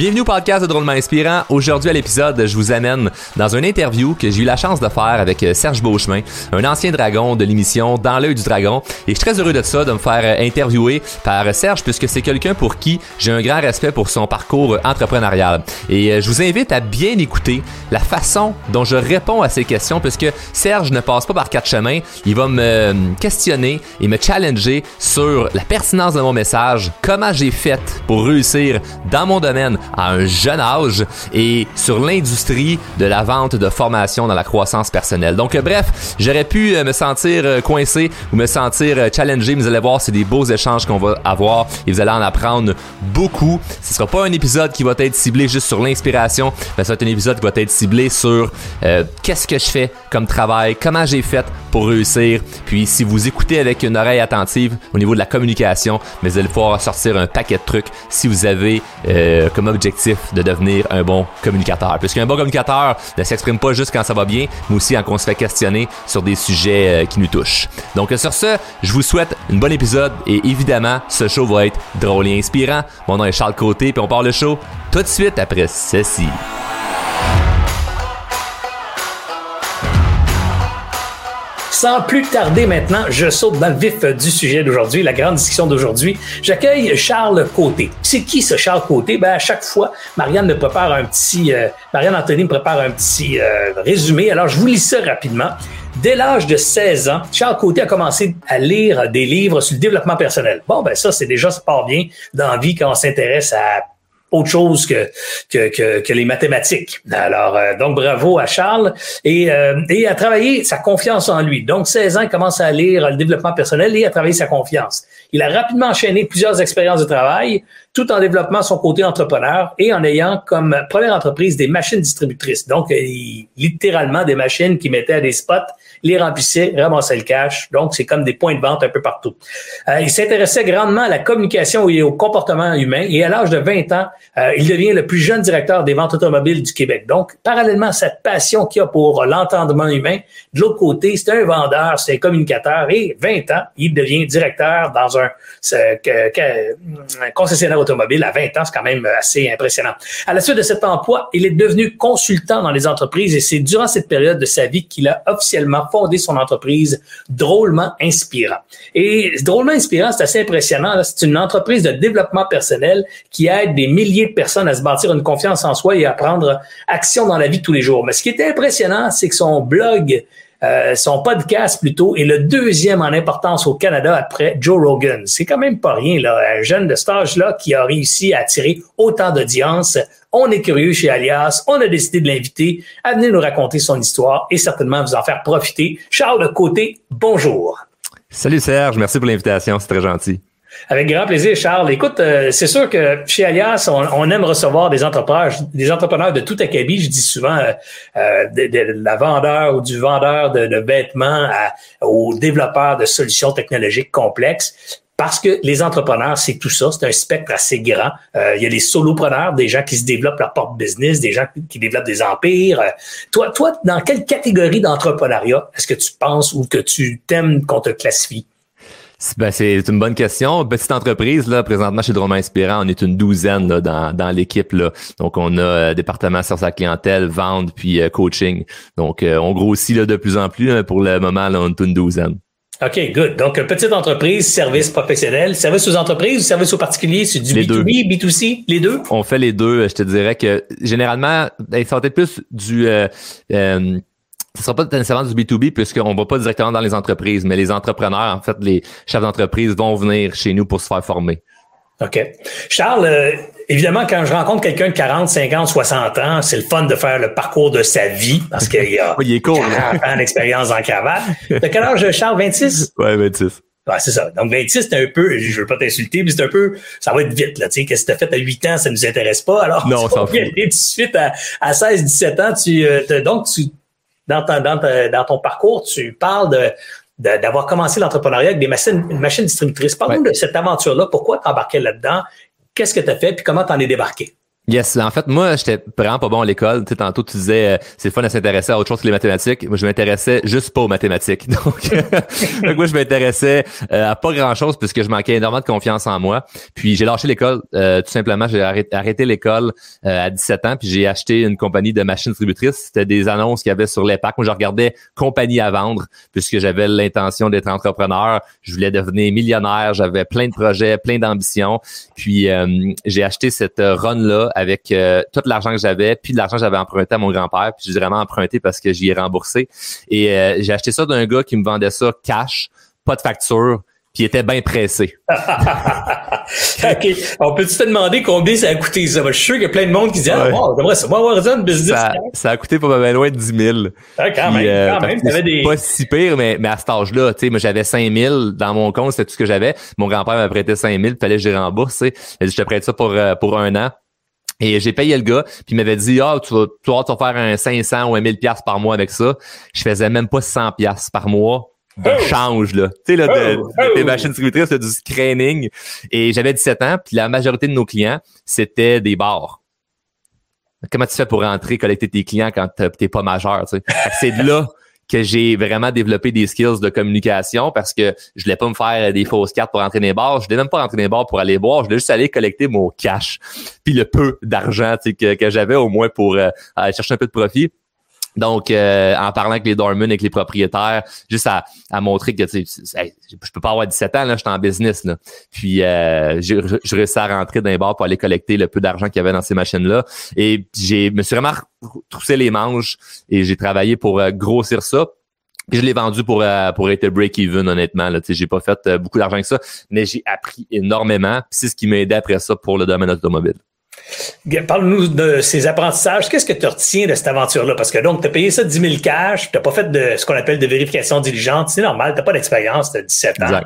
Bienvenue au podcast de Drôlement Inspirant. Aujourd'hui à l'épisode, je vous amène dans une interview que j'ai eu la chance de faire avec euh, Serge Beauchemin, un ancien dragon de l'émission Dans l'œil du dragon. Et je suis très heureux de ça, de me faire euh, interviewer par Serge, puisque c'est quelqu'un pour qui j'ai un grand respect pour son parcours entrepreneurial. Et euh, je vous invite à bien écouter la façon dont je réponds à ces questions, puisque Serge ne passe pas par quatre chemins. Il va me questionner et me challenger sur la pertinence de mon message, comment j'ai fait pour réussir dans mon domaine à un jeune âge et sur l'industrie de la vente de formation dans la croissance personnelle. Donc euh, bref, j'aurais pu euh, me sentir euh, coincé ou me sentir challengé, mais vous allez voir, c'est des beaux échanges qu'on va avoir et vous allez en apprendre beaucoup. Ce sera pas un épisode qui va être ciblé juste sur l'inspiration, mais ça va être un épisode qui va être ciblé sur qu'est-ce que je fais comme travail, comment j'ai fait pour réussir. Puis si vous écoutez avec une oreille attentive au niveau de la communication, mais vous allez pouvoir sortir un paquet de trucs si vous avez comme de devenir un bon communicateur. Puisqu'un bon communicateur ne s'exprime pas juste quand ça va bien, mais aussi quand on se fait questionner sur des sujets euh, qui nous touchent. Donc sur ce, je vous souhaite une bonne épisode et évidemment, ce show va être drôle et inspirant. Mon nom est Charles Côté, puis on part le show tout de suite après ceci. Sans plus tarder maintenant, je saute dans le vif du sujet d'aujourd'hui, la grande discussion d'aujourd'hui. J'accueille Charles Côté. C'est qui ce Charles Côté? Ben, à chaque fois, Marianne me prépare un petit, euh, Marianne Anthony me prépare un petit euh, résumé. Alors, je vous lis ça rapidement. Dès l'âge de 16 ans, Charles Côté a commencé à lire des livres sur le développement personnel. Bon, ben ça, c'est déjà, ça part bien dans la vie quand on s'intéresse à autre chose que, que, que, les mathématiques. Alors, euh, donc bravo à Charles et, euh, et à travailler sa confiance en lui. Donc, 16 ans, il commence à lire le développement personnel et à travailler sa confiance. Il a rapidement enchaîné plusieurs expériences de travail, tout en développant son côté entrepreneur et en ayant comme première entreprise des machines distributrices. Donc, littéralement des machines qui mettaient à des spots, les remplissaient, ramassaient le cash. Donc, c'est comme des points de vente un peu partout. Euh, il s'intéressait grandement à la communication et au comportement humain et à l'âge de 20 ans, euh, il devient le plus jeune directeur des ventes automobiles du Québec. Donc, parallèlement à cette passion qu'il a pour l'entendement humain, de l'autre côté, c'est un vendeur, c'est un communicateur et 20 ans, il devient directeur dans un, un concessionnaire automobile à 20 ans, c'est quand même assez impressionnant. À la suite de cet emploi, il est devenu consultant dans les entreprises et c'est durant cette période de sa vie qu'il a officiellement fondé son entreprise Drôlement Inspirant. Et Drôlement Inspirant, c'est assez impressionnant. C'est une entreprise de développement personnel qui aide des milliers de personnes à se bâtir une confiance en soi et à prendre action dans la vie tous les jours. Mais ce qui est impressionnant, c'est que son blog euh, son podcast plutôt est le deuxième en importance au Canada après Joe Rogan. C'est quand même pas rien, là. Un jeune de cet âge-là qui a réussi à attirer autant d'audience. On est curieux chez Alias. On a décidé de l'inviter à venir nous raconter son histoire et certainement vous en faire profiter. Charles Côté, bonjour. Salut Serge, merci pour l'invitation, c'est très gentil. Avec grand plaisir, Charles. Écoute, euh, c'est sûr que chez Alias, on, aime recevoir des entrepreneurs, des entrepreneurs de tout acabit. Je dis souvent euh, euh, de, la vendeur ou du vendeur de, vêtements aux développeurs de solutions technologiques complexes. Parce que les entrepreneurs, c'est tout ça, c'est un spectre assez grand. il y a les solopreneurs, des gens qui se développent leur propre business, des gens qui développent des empires. toi, toi, dans quelle catégorie d'entrepreneuriat est-ce que tu penses ou que tu t'aimes qu'on te classifie? Ben, c'est une bonne question. Petite entreprise, là, présentement chez Drôme Inspirant, on est une douzaine là, dans, dans l'équipe. Là. Donc, on a euh, département sur sa clientèle, vente, puis euh, coaching. Donc, euh, on grossit là, de plus en plus. Hein. pour le moment, là, on est une douzaine. OK, good. Donc, petite entreprise, service professionnel, service aux entreprises ou service aux particuliers, c'est du B2B, B2C, les deux? On fait les deux. Je te dirais que généralement, ben, ça va être plus du ce sera pas nécessairement du B2B puisqu'on va pas directement dans les entreprises, mais les entrepreneurs, en fait, les chefs d'entreprise vont venir chez nous pour se faire former. OK. Charles, euh, évidemment, quand je rencontre quelqu'un de 40, 50, 60 ans, c'est le fun de faire le parcours de sa vie parce qu'il y a il est court, 40 ans d'expérience en cravate. De quel âge, Charles? 26? Ouais, 26. Ouais, c'est ça. Donc, 26, c'est un peu, je veux pas t'insulter, mais c'est un peu, ça va être vite, là, tu sais, qu'est-ce que t'as fait à 8 ans, ça nous intéresse pas. Alors, non, on tout de suite à, à 16, 17 ans, tu, euh, donc, tu, dans, ton parcours, tu parles de d'avoir commencé l'entrepreneuriat avec des machines, machines distributrices. Parle-nous de cette aventure-là. Pourquoi tu embarqué là-dedans? Qu'est-ce que tu as fait? Puis comment tu en es débarqué? Yes, en fait, moi, j'étais vraiment pas bon à l'école. Tu sais, tantôt, tu disais, euh, c'est fun de s'intéresser à autre chose que les mathématiques. Moi, je m'intéressais juste pas aux mathématiques. Donc, donc moi, je m'intéressais euh, à pas grand-chose puisque je manquais énormément de confiance en moi. Puis, j'ai lâché l'école. Euh, tout simplement, j'ai arrêté, l'école à 17 ans. Puis, j'ai acheté une compagnie de machines distributrices. C'était des annonces qu'il y avait sur l'EPAC. Moi, je regardais compagnie à vendre puisque j'avais l'intention d'être entrepreneur. Je voulais devenir millionnaire. J'avais plein de projets, plein d'ambitions. Puis, j'ai acheté cette run-là avec euh, tout l'argent que j'avais, puis de l'argent que j'avais emprunté à mon grand-père, puis j'ai vraiment emprunté parce que j'y ai remboursé. Et euh, j'ai acheté ça d'un gars qui me vendait ça cash, pas de facture, puis il était bien pressé. OK. On peut te demander combien ça a coûté? Ça? Je suis sûr qu'il y a plein de monde qui dit Ah, j'aimerais ça, moi avoir ça, une business. Ça, ça, a coûté pas mal loin de 10 000. Ah, quand même, euh, quand même. Des... Pas si pire, mais, mais à cet âge-là, tu sais, moi j'avais 5 000 dans mon compte, c'était tout ce que j'avais. Mon grand-père m'a prêté 5 000, il fallait que je rembourse. Il a dit Je te prête ça pour, pour un an. Et j'ai payé le gars, puis il m'avait dit "Ah, tu vas tu vas, faire un 500 ou un 1000 pièces par mois avec ça." Je faisais même pas 100 pièces par mois de oh! change là. Tu sais là de, oh! des oh! machines distributrices, du screening et j'avais 17 ans, puis la majorité de nos clients, c'était des bars. Comment tu fais pour rentrer collecter tes clients quand t'es pas majeur, tu sais? C'est de là que j'ai vraiment développé des skills de communication parce que je voulais pas me faire des fausses cartes pour rentrer dans les bars. Je voulais même pas rentrer dans les bars pour aller boire. Je voulais juste aller collecter mon cash. Puis le peu d'argent que, que j'avais au moins pour euh, aller chercher un peu de profit. Donc, euh, en parlant avec les dormants, avec les propriétaires, juste à, à montrer que tu sais, je peux pas avoir 17 ans, là, je suis en business. Là. Puis euh, j'ai réussi à rentrer les bars pour aller collecter le peu d'argent qu'il y avait dans ces machines-là. Et j'ai me suis vraiment troussé les manches et j'ai travaillé pour euh, grossir ça. Je l'ai vendu pour pour être break-even, honnêtement. Là, j'ai pas fait beaucoup d'argent que ça, mais j'ai appris énormément. C'est ce qui m'a aidé après ça pour le domaine automobile. Parle-nous de ces apprentissages. Qu'est-ce que tu retiens de cette aventure-là? Parce que donc, tu as payé ça 10 000 cash, tu n'as pas fait de ce qu'on appelle de vérification diligente. C'est normal, tu n'as pas d'expérience, tu as 17 ans.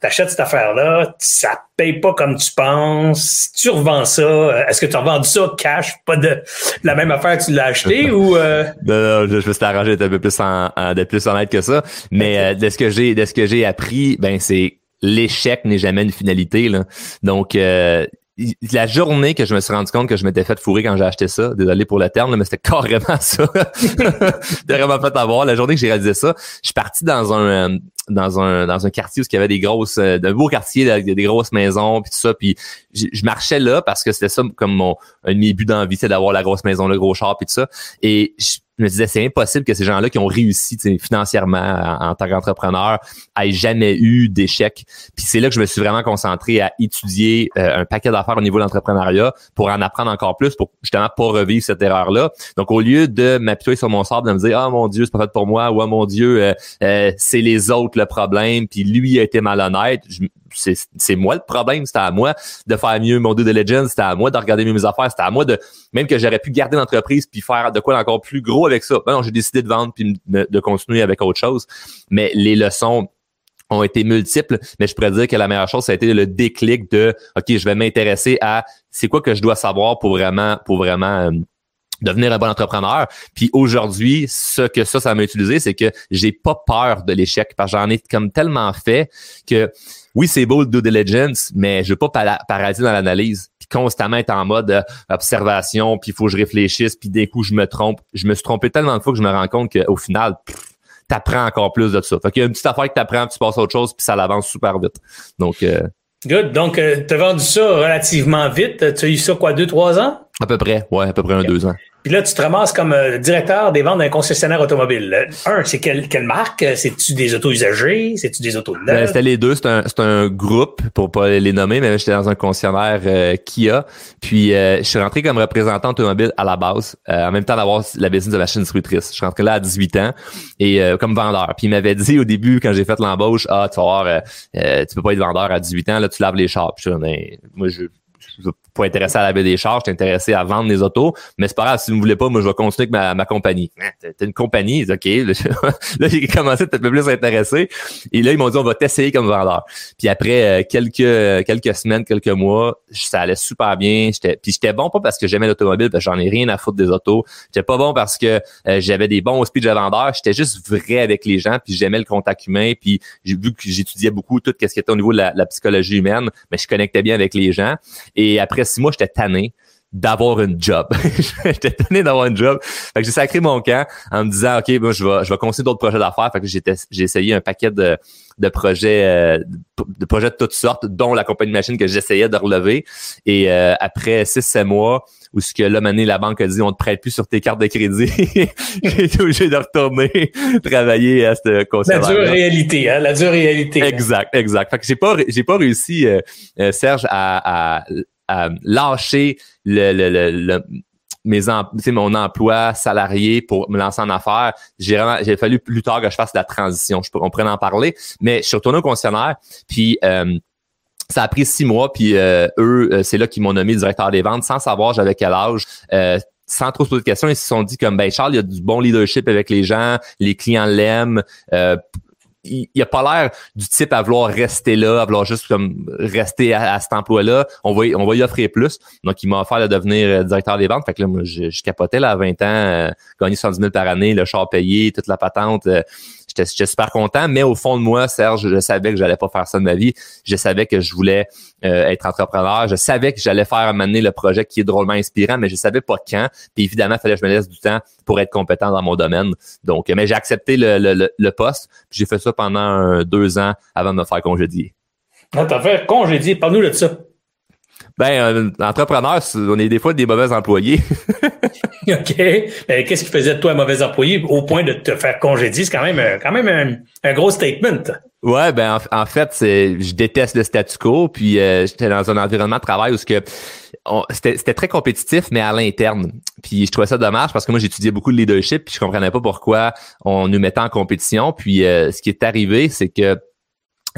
Tu achètes cette affaire-là, ça paye pas comme tu penses. Tu revends ça. Est-ce que tu as revendu ça cash, pas de, la même affaire que tu l'as acheté ou... Euh? Non, non, je, je me suis arrangé d'être un peu plus, en, d'être plus honnête que ça. Mais euh, de ce que j'ai de ce que j'ai appris, ben c'est l'échec n'est jamais une finalité. Là. Donc, euh, la journée que je me suis rendu compte que je m'étais fait fourrer quand j'ai acheté ça, désolé pour le terme, mais c'était carrément ça. J'ai vraiment fait avoir. La journée que j'ai réalisé ça, je suis parti dans un euh, dans un dans un quartier où il y avait des grosses, euh, de beaux quartiers avec des grosses maisons puis tout ça. Puis je, marchais là parce que c'était ça comme mon un de mes buts d'envie, c'est d'avoir la grosse maison, le gros char puis tout ça. Et je, je me disais, c'est impossible que ces gens-là qui ont réussi financièrement en, tant qu'entrepreneur aient jamais eu d'échec. Puis c'est là que je me suis vraiment concentré à étudier euh, un paquet d'affaires au niveau de l'entrepreneuriat pour en apprendre encore plus, pour justement pas revivre cette erreur-là. Donc au lieu de m'appuyer sur mon sable, de me dire, ah mon Dieu, c'est pas fait pour moi, ou ah mon Dieu, euh, euh, c'est les autres le problème, puis lui a été malhonnête, c'est moi le problème, c'était à moi de faire mieux mon due diligence, c'était à moi de regarder mieux mes affaires, c'était à moi de même que j'aurais pu garder l'entreprise puis faire de quoi encore plus gros avec ça. Ben non, j'ai décidé de vendre puis de, continuer avec autre chose. Mais les leçons ont été multiples, mais je pourrais dire que la meilleure chose, ça a été le déclic de OK, je vais m'intéresser à c'est quoi que je dois savoir pour vraiment, pour vraiment euh, devenir un bon entrepreneur. Puis aujourd'hui, ce que ça, ça m'a utilisé, c'est que j'ai pas peur de l'échec parce que j'en ai comme tellement fait que oui, c'est beau le due diligence, mais je veux pas paralyser dans l'analyse. Puis constamment être en mode euh, observation, puis il faut que je réfléchisse, puis d'un coup, je me trompe. Je me suis trompé tellement de fois que je me rends compte qu'au final, t'apprends encore plus de ça. Fait qu'il y a une petite affaire que t'apprends, tu passes à autre chose, puis ça l'avance super vite. Donc, euh, Good. Donc, euh, tu as vendu ça relativement vite. Tu as eu ça quoi, deux, trois ans? À peu près, ouais, à peu près un, deux ans. Puis là, tu te ramasses comme euh, directeur des ventes d'un concessionnaire automobile. Un, c'est quelle, quelle marque? C'est-tu des autos usagés? C'est-tu des autos ben, C'était les deux. C'est un, un groupe, pour pas les nommer, mais j'étais dans un concessionnaire euh, Kia. Puis euh, je suis rentré comme représentant automobile à la base, en même temps d'avoir la business de machine distributrice. Je suis rentré là à 18 ans et comme vendeur. Puis il m'avait dit au début, quand j'ai fait l'embauche, ah, tu vas voir, tu peux pas être vendeur à 18 ans, là, tu laves les chars. Puis je, ben, moi, je je pas intéressé à laver des charges, je intéressé à vendre des autos, mais c'est pas grave, si vous ne voulez pas, moi je vais continuer avec ma, ma compagnie. Hein, t'es une compagnie, ok. Là, j'ai commencé à être un peu plus intéressé. Et là, ils m'ont dit on va t'essayer comme vendeur. Puis après euh, quelques quelques semaines, quelques mois, ça allait super bien. J'étais, puis j'étais bon pas parce que j'aimais l'automobile, parce que j'en ai rien à foutre des autos. J'étais pas bon parce que euh, j'avais des bons speech de vendeur. J'étais juste vrai avec les gens, puis j'aimais le contact humain. Puis j'ai vu que j'étudiais beaucoup tout ce qui était au niveau de la, la psychologie humaine, mais je connectais bien avec les gens. Après six mois, j'étais tanné. d'avoir une job. j'étais tanné d'avoir une job. Fait que j'ai sacré mon camp en me disant, OK, moi, je vais, je vais continuer d'autres projets d'affaires. Fait que j'ai, j'ai essayé un paquet de, de projets, euh, de projets de toutes sortes, dont la compagnie de machine que j'essayais de relever. Et euh, après 6-7 mois, où ce que là, maintenant, la banque a dit, on te prête plus sur tes cartes de crédit, j'ai été obligé de retourner travailler à ce concert. La dure réalité, hein, la dure réalité. Exact, exact. Fait que j'ai pas, j'ai pas réussi, euh, Serge, à, à lâcher le, le, le, mes mon emploi salarié pour me lancer en affaires. J'ai j'ai fallu plus tard que je fasse la transition. Je, on pourrait en parler, mais je suis retourné au concessionnaire, puis euh, ça a pris six mois, puis euh, eux, euh, c'est là qu'ils m'ont nommé directeur des ventes sans savoir j'avais quel âge. sans trop se poser de questions, ils se sont dit comme ben Charles, il y a du bon leadership avec les gens, les clients l'aiment il, il a pas l'air du type à vouloir rester là, à vouloir juste comme rester à, cet emploi-là. On va, on va y offrir plus. Donc, il m'a offert de devenir euh, directeur des ventes. Fait que là, moi, je, je capotais là, à 20 ans, euh, gagner 70 000 par année, le char payé, toute la patente. Euh, j'étais super content, mais au fond de moi, Serge, je savais que j'allais pas faire ça de ma vie. Je savais que je voulais euh, être entrepreneur. Je savais que j'allais faire amener le projet qui est drôlement inspirant, mais je savais pas quand. Puis évidemment, il fallait que je me laisse du temps pour être compétent dans mon domaine. Donc, mais j'ai accepté le, le, le poste. J'ai fait ça pendant deux ans avant de me faire congédier. Ah, t'as fait congédier. Parle-nous de ça. Ben, euh, entrepreneur, on est des fois des mauvais employés. OK. Ben, qu'est-ce qui faisait de toi un mauvais employé au point de te faire congédier? C'est quand même, euh, quand même un, gros statement. Ouais, ben en, fait, c'est, je déteste le statu quo. Puis euh, j'étais dans un environnement de travail où ce que c'était, très compétitif, mais à l'interne. Puis je trouvais ça dommage parce que moi j'étudiais beaucoup de leadership, puis je comprenais pas pourquoi on nous mettait en compétition. Puis ce qui est arrivé, c'est que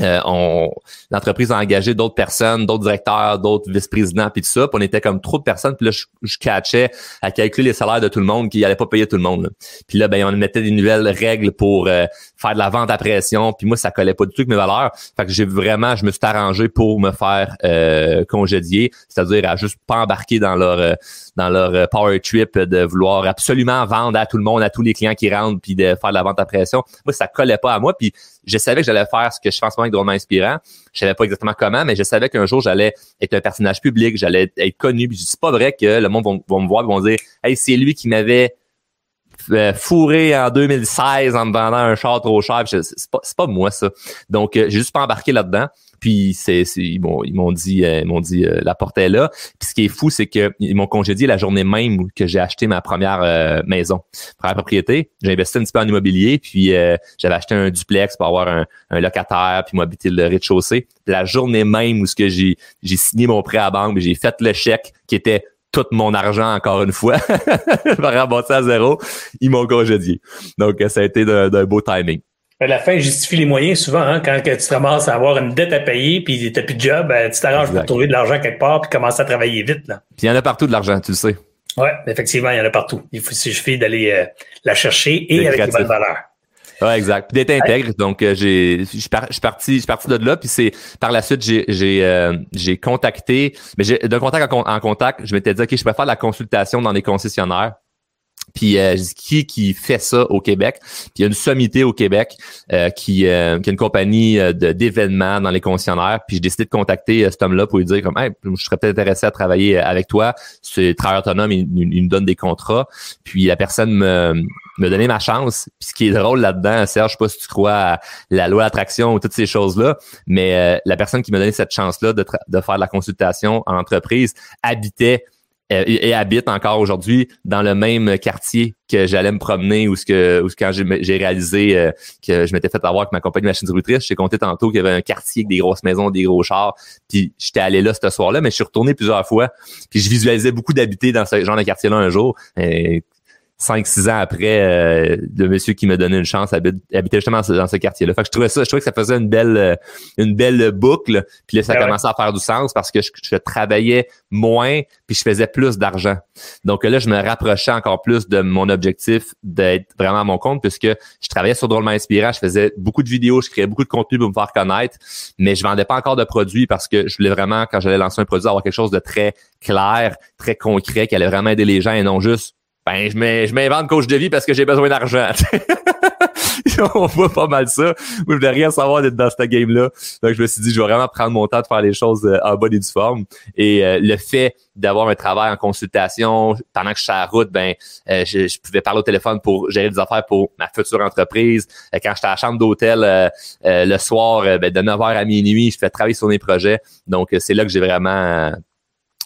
euh, on, l'entreprise a engagé d'autres personnes, d'autres directeurs, d'autres vice-présidents, puis tout ça. Puis on était comme trop de personnes. Puis là, je, je catchais à calculer les salaires de tout le monde, qui allait pas payer tout le monde. Puis là, ben, on mettait des nouvelles règles pour euh, faire de la vente à pression. Puis moi, ça collait pas du tout avec mes valeurs. Fait que j'ai vraiment, je me suis arrangé pour me faire euh, congédier, c'est-à-dire à juste pas embarquer dans leur euh, dans leur power trip de vouloir absolument vendre à tout le monde, à tous les clients qui rentrent, puis de faire de la vente à pression. Moi, ça collait pas à moi. Puis je savais que j'allais faire ce que je fais en ce moment drôlement inspirant. Je savais pas exactement comment, mais je savais qu'un jour j'allais être un personnage public, j'allais être connu. Puis c'est pas vrai que le monde va, me voir et vont dire Hey, c'est lui qui m'avait euh, fourré en 2016 en me vendant un char trop cher. C'est pas, pas moi ça. Donc euh, j'ai juste pas embarqué là-dedans. Puis c'est, ils m'ont ils m'ont dit euh, ils m'ont dit euh, la porte est là. Puis ce qui est fou c'est que ils m'ont congédié la journée même que j'ai acheté ma première euh, maison, première propriété. J'ai investi un petit peu en immobilier puis j'avais acheté un duplex pour avoir un, un locataire puis m'habiter le rez-de-chaussée. La journée même où ce que j'ai j'ai signé mon prêt à banque, j'ai fait le chèque qui était tout mon argent encore une fois, je vais à zéro, ils m'ont congédié. Donc ça a été d'un beau timing. À la fin justifie les moyens souvent. Hein, quand tu te ramasses à avoir une dette à payer puis tu plus de job, ben, tu t'arranges pour trouver de l'argent quelque part puis commencer à travailler vite. Là. Puis il y en a partout de l'argent, tu le sais. Oui, effectivement, il y en a partout. Il suffit d'aller euh, la chercher et avec les bonnes valeurs. Ouais, exact. Puis d'être intègre. Donc, euh, j'ai, je suis parti, je parti de là. Puis c'est par la suite, j'ai, j'ai, euh, j'ai contacté, mais j'ai d'un contact en, en, contact, je m'étais dit, ok, je préfère la consultation dans des concessionnaires. Puis euh, qui qui fait ça au Québec? Puis il y a une sommité au Québec euh, qui, euh, qui a une compagnie euh, de, d'événements dans les concessionnaires. Puis j'ai décidé de contacter cet homme-là pour lui dire comme hey, je serais peut-être intéressé à travailler avec toi. C'est travailleur autonome, il, il, nous donne des contrats. Puis la personne me, me donnait ma chance. Puis ce qui est drôle là-dedans, Serge, je sais pas si tu crois à la loi d'attraction ou toutes ces choses-là, mais la personne qui m'a donné cette chance-là de, faire de la consultation en entreprise habitait euh, et, habite encore aujourd'hui dans le même quartier que j'allais me promener ou ce que, quand j'ai réalisé euh, que je m'étais fait avoir avec ma compagnie machine distributrice, j'ai compté tantôt qu'il y avait un quartier avec des grosses maisons, des gros chars, puis j'étais allé là ce soir-là, mais je suis retourné plusieurs fois, puis je visualisais beaucoup d'habiter dans ce genre de quartier-là un jour. Cinq, six ans après, euh, le monsieur qui m'a donné une chance habitait justement dans ce, quartier-là. Fait que je trouvais ça, je trouvais que ça faisait une belle, euh, une belle boucle. Puis là, ça ben commençait à faire du sens parce que je, travaillais moins puis je faisais plus d'argent. Donc là, je me rapprochais encore plus de mon objectif d'être vraiment à mon compte puisque je travaillais sur Drôlement Inspirant. Je faisais beaucoup de vidéos, je créais beaucoup de contenu pour me faire connaître, mais je vendais pas encore de produits parce que je voulais vraiment, quand j'allais lancer un produit, avoir quelque chose de très clair, très concret, qui allait vraiment aider les gens et non juste ben, je m'invente coach de vie parce que j'ai besoin d'argent. on voit pas mal ça. Moi, je voulais rien savoir d'être dans cette game-là. Donc, je me suis dit, je vais vraiment prendre mon temps de faire les choses euh, en bonne et due forme. Et euh, le fait d'avoir un travail en consultation pendant que je suis à la route, ben, euh, je, pouvais parler au téléphone pour gérer des affaires pour ma future entreprise. quand j'étais à la chambre d'hôtel le soir, ben, de 9h à minuit, je fais travailler sur mes projets. Donc, c'est là que j'ai vraiment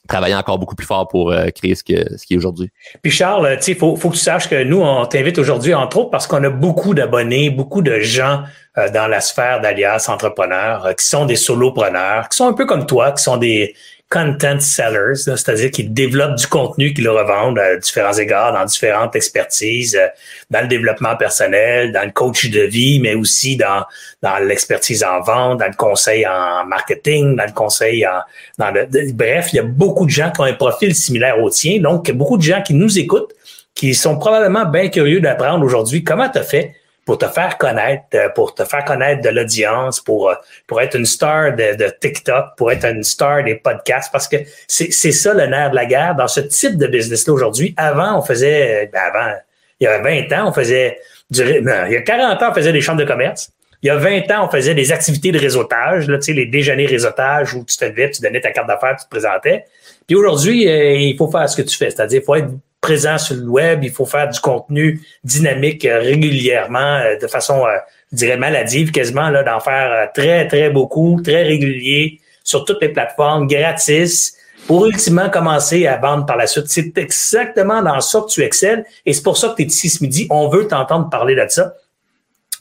travailler encore beaucoup plus fort pour euh, créer ce, qui est aujourd'hui. Puis Charles, il faut, faut que tu saches que nous, on t'invite aujourd'hui, entre autres, parce qu'on a beaucoup d'abonnés, beaucoup de gens euh, dans la sphère d'alias entrepreneurs euh, qui sont des solopreneurs, qui sont un peu comme toi, qui sont des, content sellers, c'est-à-dire qu'ils développent du contenu, qu'ils revendent à différents égards, dans différentes expertises, euh, dans le développement personnel, dans le coach de vie, mais aussi dans, dans l'expertise en vente, dans le conseil en marketing, dans le conseil en... Dans le, bref, il y a beaucoup de gens qui ont un profil similaire au tien, donc beaucoup de gens qui nous écoutent, qui sont probablement bien curieux d'apprendre aujourd'hui comment tu as fait pour te faire connaître, euh, pour te faire connaître de l'audience, pour, euh, pour être une star de, de, TikTok, pour être une star des podcasts, parce que c'est ça le nerf de la guerre dans ce type de business-là aujourd'hui. Avant, on faisait, ben avant, il y a 20 ans, on faisait du, il y a 40 ans, on faisait des chambres de commerce. Il y a 20 ans, on faisait des activités de réseautage, là, tu sais, les déjeuners réseautage où tu te levais, tu donnais ta carte d'affaires, tu te présentais. Puis aujourd'hui, euh, il faut faire ce que tu fais, c'est-à-dire il faut être présent sur le web, il faut faire du contenu dynamique euh, régulièrement, euh, de façon, euh, je dirais, maladive quasiment, là, d'en faire très, très beaucoup, très régulier, sur toutes les plateformes, gratis, pour ultimement commencer à vendre par la suite. C'est exactement dans ça que tu excelles, et c'est pour ça que tu es ici ce midi. On veut t'entendre parler de ça.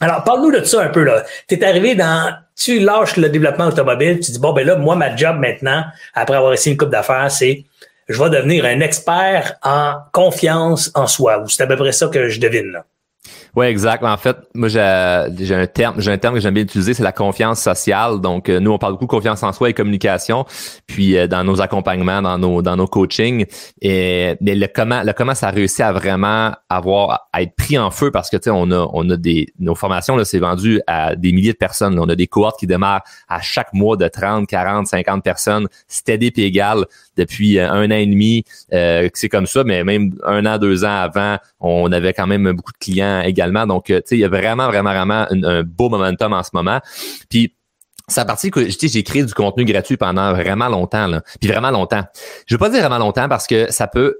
Alors, parle-nous de ça un peu, là. Tu es arrivé dans, tu lâches le développement automobile, tu dis, bon, ben là, moi, ma job maintenant, après avoir essayé une coupe d'affaires, c'est je vais devenir un expert en confiance en soi. C'est à peu près ça que je devine. Oui, exact. En fait, moi j'ai un terme, j'ai un terme que j'aime bien utiliser, c'est la confiance sociale. Donc euh, nous on parle beaucoup de confiance en soi et communication, puis euh, dans nos accompagnements, dans nos dans nos coachings et mais le comment le comment ça a réussi à vraiment avoir à être pris en feu parce que tu sais on a on a des nos formations là c'est vendu à des milliers de personnes. On a des cohortes qui démarrent à chaque mois de 30, 40, 50 personnes, steady puis égal depuis euh, un an et demi. c'est comme ça, mais même un an, deux ans avant, on avait quand même beaucoup de clients également donc, euh, tu sais, il y a vraiment, vraiment, vraiment un, beau momentum en ce moment. Puis, c'est à partir que j'ai créé du contenu gratuit pendant vraiment longtemps, là. Puis vraiment longtemps. Je veux pas dire vraiment longtemps parce que ça peut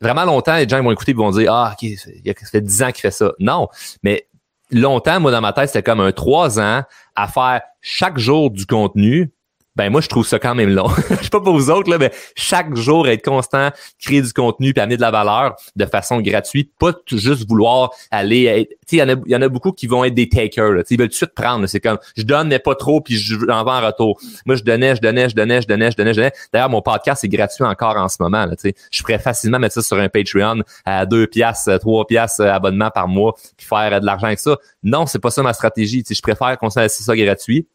vraiment longtemps, les gens vont écouter et vont dire Ah, ok, ça fait 10 ans qu'il fait ça. Non. Mais longtemps, moi, dans ma tête, c'était comme un trois ans à faire chaque jour du contenu ben moi je trouve ça quand même long. je sais pas pour vous autres là, mais chaque jour être constant, créer du contenu puis amener de la valeur de façon gratuite, pas juste vouloir aller. Tu sais, il y en a, y en a beaucoup qui vont être des takers. Là. Ils veulent tout de suite prendre. C'est comme je donne mais pas trop puis je en vends en retour. Moi je donnais, je donnais, je donnais, je donnais, je donnais, je donnais. D'ailleurs mon podcast est gratuit encore en ce moment. Là, je pourrais facilement mettre ça sur un Patreon à deux piastres, trois piastres abonnement par mois puis faire de l'argent avec ça. Non, c'est pas ça ma stratégie. je préfère qu'on ça gratuit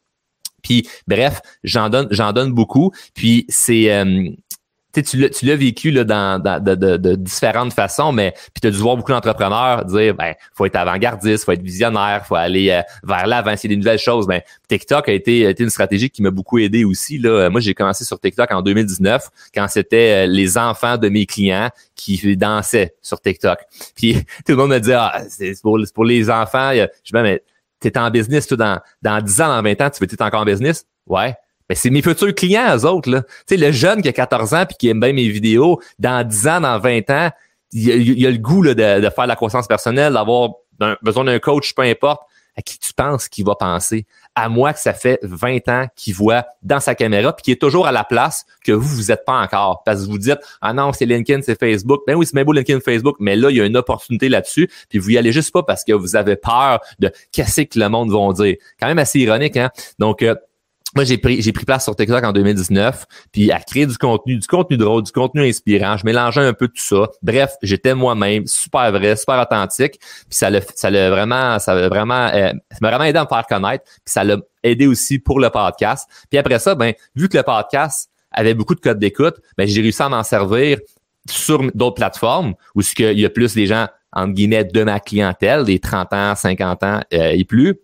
puis bref, j'en donne, j'en donne beaucoup. Puis c'est euh, tu l'as vécu là, dans, de, différentes façons, mais tu as dû voir beaucoup d'entrepreneurs dire ben faut être avant-gardiste, faut être visionnaire, faut aller euh, vers l'avant, essayer des nouvelles choses. Ben TikTok a été, été une stratégie qui m'a beaucoup aidé aussi. Là. Moi, j'ai commencé sur TikTok en 2019 quand c'était euh, les enfants de mes clients qui dansaient sur TikTok. Puis tout le monde me dit ah c'est pour, pour les enfants. Je dis ben, mais t'es en business, toi, dans, dans 10 ans, dans 20 ans, tu veux être encore en business? Ouais. Ben, c'est mes futurs clients, eux autres, là. Tu sais, le jeune qui a 14 ans puis qui aime bien mes vidéos, dans 10 ans, dans 20 ans, il, a, a le goût là, de, de faire la croissance personnelle, d'avoir besoin d'un coach, peu importe à qui tu penses qu'il va penser? À moi que ça fait 20 ans qu'il voit dans sa caméra puis qui est toujours à la place que vous, vous êtes pas encore. Parce que vous dites, ah non, c'est LinkedIn, c'est Facebook. Ben oui, c'est même beau LinkedIn, Facebook, mais là, il y a une opportunité là-dessus puis vous y allez juste pas parce que vous avez peur de qu'est-ce que le monde va dire. Quand même assez ironique, hein? Donc, euh, moi, j'ai pris, j'ai pris place sur TikTok en 2019, puis à créer du contenu, du contenu drôle, du contenu inspirant. Je mélangeais un peu tout ça. Bref, j'étais moi-même, super vrai, super authentique. Puis ça l'a, ça l'a vraiment, ça l'a vraiment, euh, ça m'a vraiment aidé à me faire connaître. Puis ça l'a aidé aussi pour le podcast. Puis après ça, ben, vu que le podcast avait beaucoup de codes d'écoute, ben, j'ai réussi à m'en servir sur d'autres plateformes où ce qu'il y a plus des gens entre guillemets de ma clientèle, des 30 ans, 50 ans euh, et plus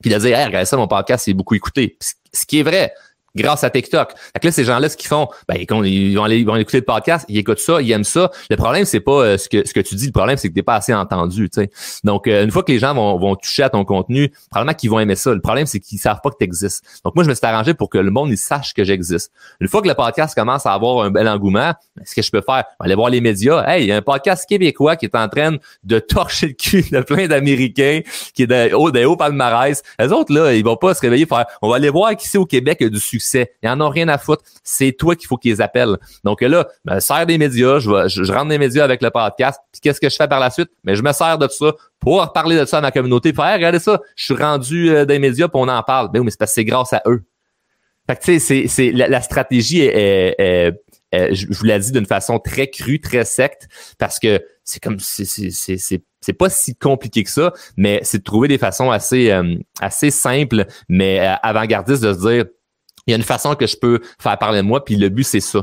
puis de dire, hey, regarde ça, mon podcast, c'est beaucoup écouté. Ce qui est vrai. Grâce à TikTok. Fait que là, ces gens-là, ce qu'ils font, ben, ils vont, aller, ils vont écouter le podcast, ils écoutent ça, ils aiment ça. Le problème, c'est pas euh, ce que ce que tu dis. Le problème, c'est que t'es pas assez entendu. sais. Donc, euh, une fois que les gens vont, vont toucher à ton contenu, probablement qu'ils vont aimer ça. Le problème, c'est qu'ils savent pas que tu existes. Donc, moi, je me suis arrangé pour que le monde il sache que j'existe. Une fois que le podcast commence à avoir un bel engouement, ben, ce que je peux faire, aller voir les médias. Hey, il y a un podcast québécois qui est en train de torcher le cul de plein d'Américains, qui est des hauts palmarès. Les autres, là, ils vont pas se réveiller faire, on va aller voir qui c'est au Québec du succès. Ils en ont rien à foutre. C'est toi qu'il faut qu'ils appellent. Donc là, je me sers des médias, je, vais, je, rentre des médias avec le podcast. Puis qu'est-ce que je fais par la suite? Mais je me sers de ça pour parler de ça à ma communauté. Faire, regardez ça, je suis rendu euh, des médias puis on en parle. Ben mais c'est parce que c'est grâce à eux. Fait que tu sais, c'est, la, stratégie est, je vous l'ai dit d'une façon très crue, très secte, parce que c'est comme c'est c'est c'est pas si compliqué que ça, mais c'est de trouver des façons assez euh, assez simples, mais euh, avant-gardistes de se dire il y a une façon que je peux faire parler de moi, puis le but, c'est ça.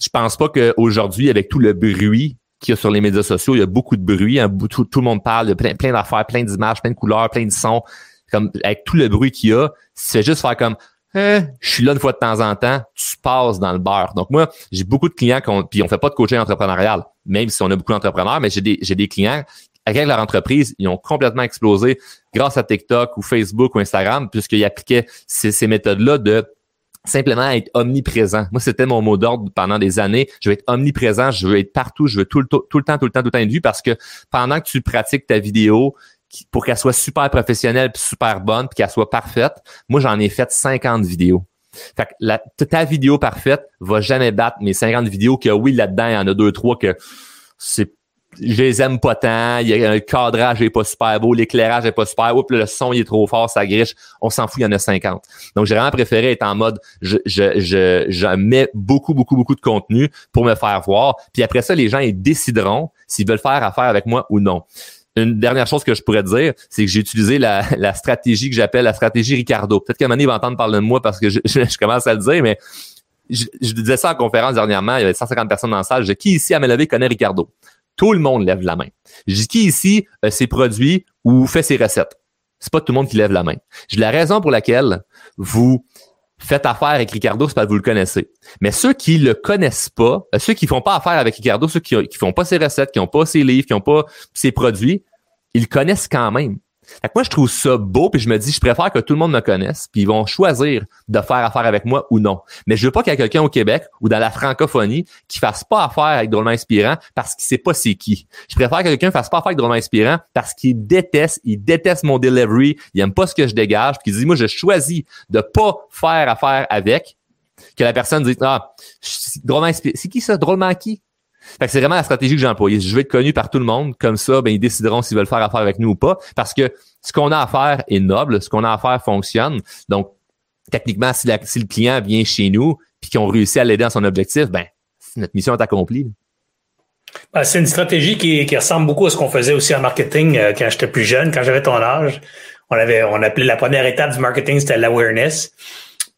Je pense pas qu'aujourd'hui, avec tout le bruit qu'il y a sur les médias sociaux, il y a beaucoup de bruit, hein, tout, le monde parle, de plein, plein d'affaires, plein d'images, plein de couleurs, plein de sons. Comme avec tout le bruit qu'il y a, c'est juste faire comme eh, je suis là une fois de temps en temps, tu passes dans le beurre. Donc moi, j'ai beaucoup de clients qui puis on fait pas de coaching entrepreneurial, même si on a beaucoup d'entrepreneurs, mais j'ai des, j'ai des clients avec leur entreprise, ils ont complètement explosé grâce à TikTok ou Facebook ou Instagram, puisqu'ils appliquaient ces, ces méthodes-là de simplement être omniprésent. Moi, c'était mon mot d'ordre pendant des années. Je veux être omniprésent, je veux être partout, je veux tout le, tout le temps, tout le temps, tout le temps être vu parce que pendant que tu pratiques ta vidéo, pour qu'elle soit super professionnelle puis super bonne puis qu'elle soit parfaite, moi, j'en ai fait 50 vidéos. Fait que la, ta vidéo parfaite va jamais battre mes 50 vidéos que oui, là-dedans, il y en a deux, trois que c'est je les aime pas tant, il y a, le cadrage est pas super beau, l'éclairage est pas super, oups, le son il est trop fort, ça griche, on s'en fout, il y en a 50. Donc j'ai vraiment préféré être en mode je, je, je, je mets beaucoup, beaucoup, beaucoup de contenu pour me faire voir. Puis après ça, les gens ils décideront s'ils veulent faire affaire avec moi ou non. Une dernière chose que je pourrais dire, c'est que j'ai utilisé la, la stratégie que j'appelle la stratégie Ricardo. Peut-être qu'à un va entendre parler de moi parce que je, je, commence à le dire, mais je, disais ça en conférence dernièrement, il y avait 150 personnes dans la salle. Je, qui ici à me connaît Ricardo? Tout le monde lève la main. Je qui ici euh, ses produits ou fait ses recettes? C'est pas tout le monde qui lève la main. Je la raison pour laquelle vous faites affaire avec Ricardo, c'est parce que vous le connaissez. Mais ceux qui le connaissent pas, euh, ceux qui font pas affaire avec Ricardo, ceux qui, qui font pas ses recettes, qui ont pas ses livres, qui ont pas ses produits, ils connaissent quand même. Fait que moi, je trouve ça beau, puis je me dis, je préfère que tout le monde me connaisse, puis ils vont choisir de faire affaire avec moi ou non. Mais je veux pas qu'il y ait quelqu'un au Québec ou dans la francophonie qui fasse pas affaire avec Drôlement Inspirant parce qu'il sait pas c'est qui. Je préfère que quelqu'un fasse pas affaire avec Drôlement Inspirant parce qu'il déteste, il déteste mon delivery, il aime pas ce que je dégage, puis il dit, moi, je choisis de pas faire affaire avec, que la personne dit, ah, drôlement inspirant. C'est qui ça? Drôlement qui? Fait que c'est vraiment la stratégie que j'ai employée. Je vais être connu par tout le monde. Comme ça, ben, ils décideront s'ils veulent faire affaire avec nous ou pas. Parce que ce qu'on a à faire est noble. Ce qu'on a à faire fonctionne. Donc, techniquement, si, le client vient chez nous puis qu'on réussit à l'aider dans son objectif, ben, notre mission est accomplie. Ben, c'est une stratégie qui, ressemble beaucoup à ce qu'on faisait aussi en marketing euh, quand j'étais plus jeune, quand j'avais ton âge. On avait, on appelait la première étape du marketing, c'était l'awareness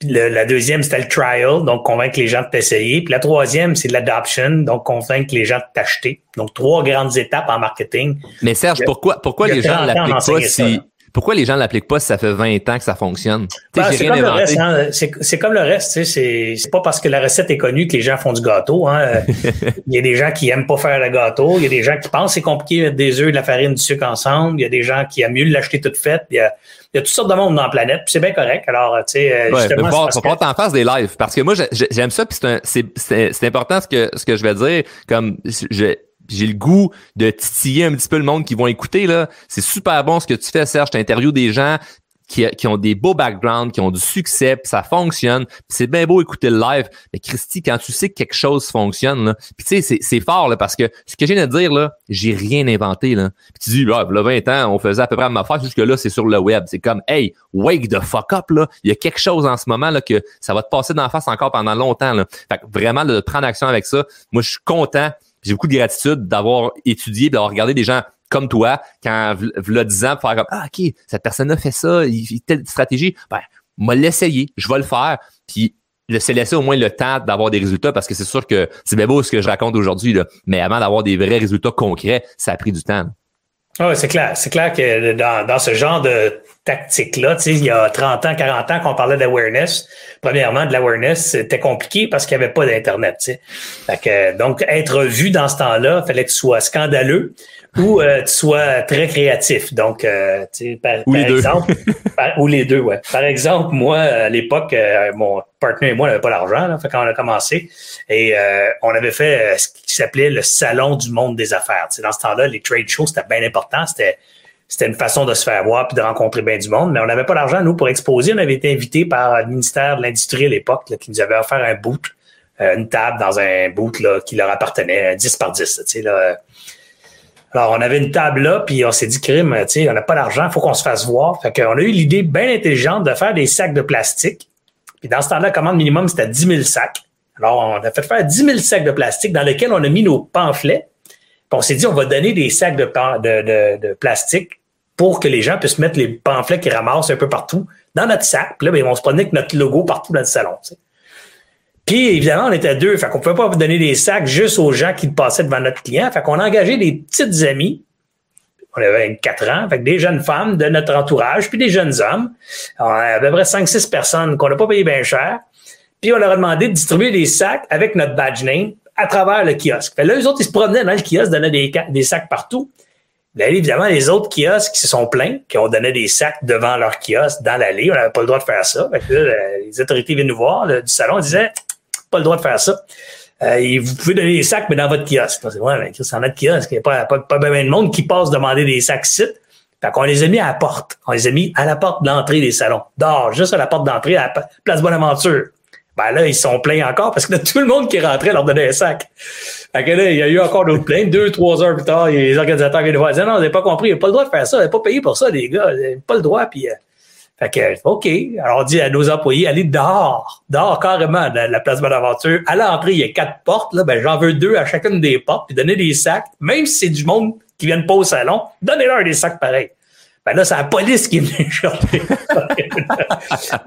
la deuxième, c'était le trial, donc convaincre les gens de t'essayer. Puis la troisième, c'est l'adoption, donc convaincre les gens de t'acheter. Donc trois grandes étapes en marketing. Mais Serge, pourquoi, pourquoi les gens l'appliquent pas si, pourquoi les gens ne l'appliquent pas si ça fait 20 ans que ça fonctionne? Ben, c'est comme, le reste, hein. c'est comme le reste. C'est pas parce que la recette est connue que les gens font du gâteau. Hein. il y a des gens qui aiment pas faire le gâteau. Il y a des gens qui pensent que c'est compliqué de mettre des œufs, de la farine, du sucre ensemble. Il y a des gens qui aiment mieux l'acheter toute faite. Il y a, il y a toutes sortes de monde dans la planète, c'est bien correct. Alors, tu sais, euh, ouais, justement, faut, faut t'en face des lives parce que moi j'aime ça puis c'est important ce que ce que je vais dire comme je j'ai le goût de titiller un petit peu le monde qui vont écouter là. C'est super bon ce que tu fais Serge, tu interviews des gens qui, qui, ont des beaux backgrounds, qui ont du succès, puis ça fonctionne. c'est bien beau écouter le live, mais Christy, quand tu sais que quelque chose fonctionne, là, tu sais, c'est fort là, parce que ce que j'ai de dire là, j'ai rien inventé là. Puis tu dis, là, 20 ans, on faisait à peu près la même affaire, jusque là, c'est sur le web. C'est comme, hey, wake the fuck up là. Il y a quelque chose en ce moment là que ça va te passer d'en face encore pendant longtemps là. Fait que vraiment de prendre action avec ça. Moi, je suis content j'ai beaucoup de gratitude d'avoir étudié, d'avoir regardé des gens comme toi, quand le disant pour faire comme Ah, OK, cette personne a fait ça, il fait telle stratégie, ben, moi l'essayer, je vais le faire. Puis se laisser au moins le temps d'avoir des résultats parce que c'est sûr que c'est bien beau ce que je raconte aujourd'hui, mais avant d'avoir des vrais résultats concrets, ça a pris du temps. Oui, c'est clair. C'est clair que dans, dans ce genre de tactique-là, tu sais, il y a 30 ans, 40 ans qu'on parlait d'awareness. Premièrement, de l'awareness, c'était compliqué parce qu'il n'y avait pas d'Internet, que, donc, être vu dans ce temps-là, fallait que tu sois scandaleux ou euh, tu sois très créatif. Donc, euh, par, ou les exemple, deux. ou les deux, ouais. Par exemple, moi, à l'époque, euh, mon partenaire et moi, on n'avait pas l'argent, quand on a commencé, et on avait fait qui s'appelait le salon du monde des affaires. Dans ce temps-là, les trade shows, c'était bien important. C'était c'était une façon de se faire voir puis de rencontrer bien du monde, mais on n'avait pas l'argent, nous, pour exposer. On avait été invité par le ministère de l'Industrie à l'époque, qui nous avait offert un boot, une table dans un boot qui leur appartenait, 10 par 10. tu sais, là, alors, on avait une table là, puis on s'est dit, crime, on n'a pas d'argent, il faut qu'on se fasse voir. Fait qu'on a eu l'idée bien intelligente de faire des sacs de plastique. Puis dans ce temps-là, la commande minimum, c'était 10 000 sacs. Alors, on a fait faire 10 000 sacs de plastique dans lesquels on a mis nos pamphlets. Puis on s'est dit, on va donner des sacs de, plastique pour que les gens puissent mettre les pamphlets qu'ils ramassent un peu partout dans notre sac. Puis là, ben, on se prenait avec notre logo partout dans le salon. Puis évidemment, on était deux, fait qu'on pouvait pas donner des sacs juste aux gens qui passaient devant notre client. Fait qu'on a engagé des petites amies. On avait 24 ans, fait des jeunes femmes de notre entourage, puis des jeunes hommes. On avait à peu près 5-6 personnes qu'on n'a pas payé bien cher. Puis on leur a demandé de distribuer des sacs avec notre badge name à travers le kiosque. Fait là, eux autres, ils se promenaient dans le kiosque, donnaient des, sacs partout. Là, évidemment, les autres kiosques qui se sont plaints, qui ont donné des sacs devant leur kiosque dans l'allée, on n'avait pas le droit de faire ça. Fait que là, les autorités viennent nous voir du salon, ils disaient pas le droit de faire ça. Euh, vous pouvez donner des sacs, mais dans votre kiosque. C'est vrai, mais c'est dans notre kiosque. Il n'y a pas, pas, pas bien de monde qui passe demander des sacs site. Fait qu'on les a mis à la porte. On les a mis à la porte d'entrée des salons. Dehors, juste à la porte d'entrée, à la place Bonaventure. Ben là, ils sont pleins encore parce que tout le monde qui rentrait leur donnait un sac. Fait que là, il y a eu encore d'autres plaintes. Deux, trois heures plus tard, les organisateurs viennent voir. Disaient, non, vous n'avez pas compris. Ils n'avez pas le droit de faire ça. Vous n'avez pas payé pour ça, les gars. Vous n'avez pas le droit. Puis, euh, fait que, OK. Alors, on dit à nos employés, allez dehors, dehors carrément, de la place Bonaventure. À l'entrée, il y a quatre portes, là, ben, j'en veux deux à chacune des portes, puis donner des sacs, même si c'est du monde qui vient pas au salon, donnez-leur des sacs pareils. Ben là, c'est la police qui est venue chercher.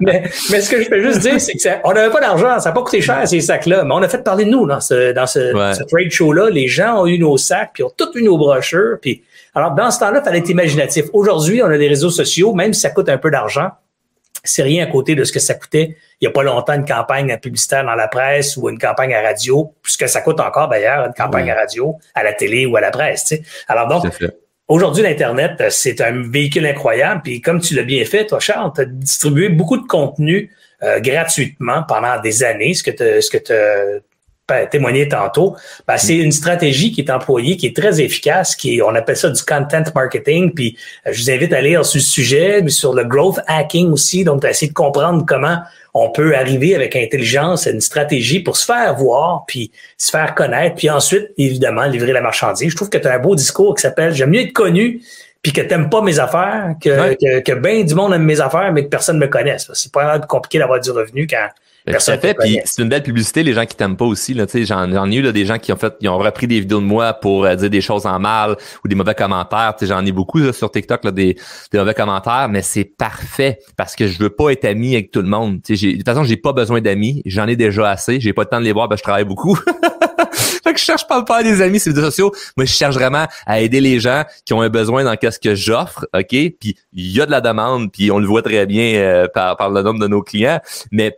mais, mais ce que je peux juste dire, c'est que on n'avait pas d'argent, ça n'a pas coûté cher, ces sacs-là, mais on a fait parler de nous dans ce, dans ce, ce trade show-là. Les gens ont eu nos sacs, puis ont tous eu nos brochures, puis alors, dans ce temps-là, il fallait être imaginatif. Aujourd'hui, on a des réseaux sociaux, même si ça coûte un peu d'argent, c'est rien à côté de ce que ça coûtait il n'y a pas longtemps une campagne publicitaire dans la presse ou une campagne à radio, puisque ça coûte encore d'ailleurs une campagne à radio, à la télé ou à la presse. Tu sais. Alors donc, aujourd'hui, l'Internet, c'est un véhicule incroyable. Puis comme tu l'as bien fait, toi, Charles, tu as distribué beaucoup de contenu euh, gratuitement pendant des années, ce que tu témoigner tantôt, ben, c'est une stratégie qui est employée, qui est très efficace, qui on appelle ça du content marketing. Puis euh, je vous invite à lire sur ce sujet, mais sur le growth hacking aussi, donc essayer de comprendre comment on peut arriver avec intelligence à une stratégie pour se faire voir, puis se faire connaître, puis ensuite, évidemment, livrer la marchandise. Je trouve que tu as un beau discours qui s'appelle J'aime mieux être connu puis que t'aimes pas mes affaires, que, que, que bien du monde aime mes affaires, mais que personne ne me connaisse. C'est pas compliqué d'avoir du revenu quand tout fait, puis c'est une belle publicité, les gens qui t'aiment pas aussi. Là, j'en, j'en ai eu là, des gens qui ont fait, ils ont repris des vidéos de moi pour euh, dire des choses en mal ou des mauvais commentaires. J'en ai beaucoup là, sur TikTok, là, des, des mauvais commentaires, mais c'est parfait parce que je veux pas être ami avec tout le monde. J'ai, de toute façon, j'ai pas besoin d'amis, j'en ai déjà assez, j'ai pas le temps de les voir, ben, je travaille beaucoup. fait que je cherche pas à faire des amis sur les réseaux sociaux. Moi, je cherche vraiment à aider les gens qui ont un besoin dans qu'est-ce que j'offre, ok? Puis il y a de la demande, puis on le voit très bien euh, par, par le nombre de nos clients, mais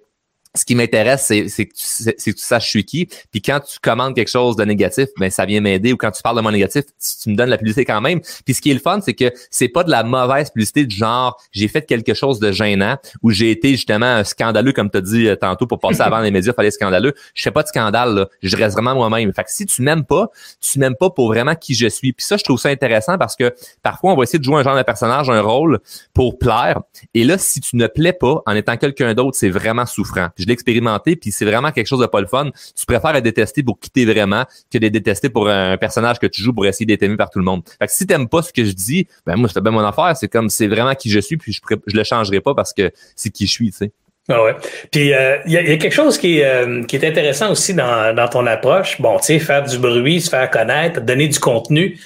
ce qui m'intéresse, c'est, que tu, c'est que tu saches je suis qui. Puis quand tu commandes quelque chose de négatif, ben ça vient m'aider. Ou quand tu parles de mon négatif, tu, me donnes la publicité quand même. Puis ce qui est le fun, c'est que c'est pas de la mauvaise publicité du genre j'ai fait quelque chose de gênant ou j'ai été justement scandaleux, comme tu as dit euh, tantôt, pour passer avant les médias, fallait scandaleux. Je fais pas de scandale, là. Je reste vraiment moi-même. Fait que si tu m'aimes pas, tu m'aimes pas pour vraiment qui je suis. Puis ça, je trouve ça intéressant parce que parfois, on va essayer de jouer un genre de personnage, un rôle pour plaire. Et là, si tu ne plais pas en étant quelqu'un d'autre, c'est vraiment souffrant je l'ai expérimenté, puis c'est vraiment quelque chose de pas le fun. Tu préfères être détesté pour quitter vraiment que d'être détesté pour un personnage que tu joues pour essayer d'être aimé par tout le monde. Fait que si t'aimes pas ce que je dis, ben moi, c'est bien mon affaire. C'est comme, c'est vraiment qui je suis, puis je, je le changerai pas parce que c'est qui je suis, tu sais. Ah ouais. Puis euh, il y, a, quelque chose qui est, euh, qui est intéressant aussi dans, dans ton approche. Bon, tu sais, faire du bruit, se faire connaître, donner du contenu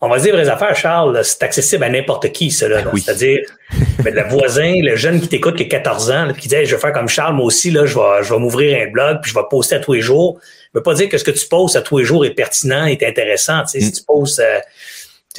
on va dire vraies affaires, Charles, c'est accessible à n'importe qui, cela. Ben C'est-à-dire, ben, le voisin, le jeune qui t'écoute qui a 14 ans, qui dit je vais faire comme Charles, moi aussi, là, je vais, je vais m'ouvrir un blog, puis je vais poster à tous les jours. Je veux pas dire que ce que tu postes à tous les jours est pertinent, est intéressant. Tu sais, Si mm. tu postes euh,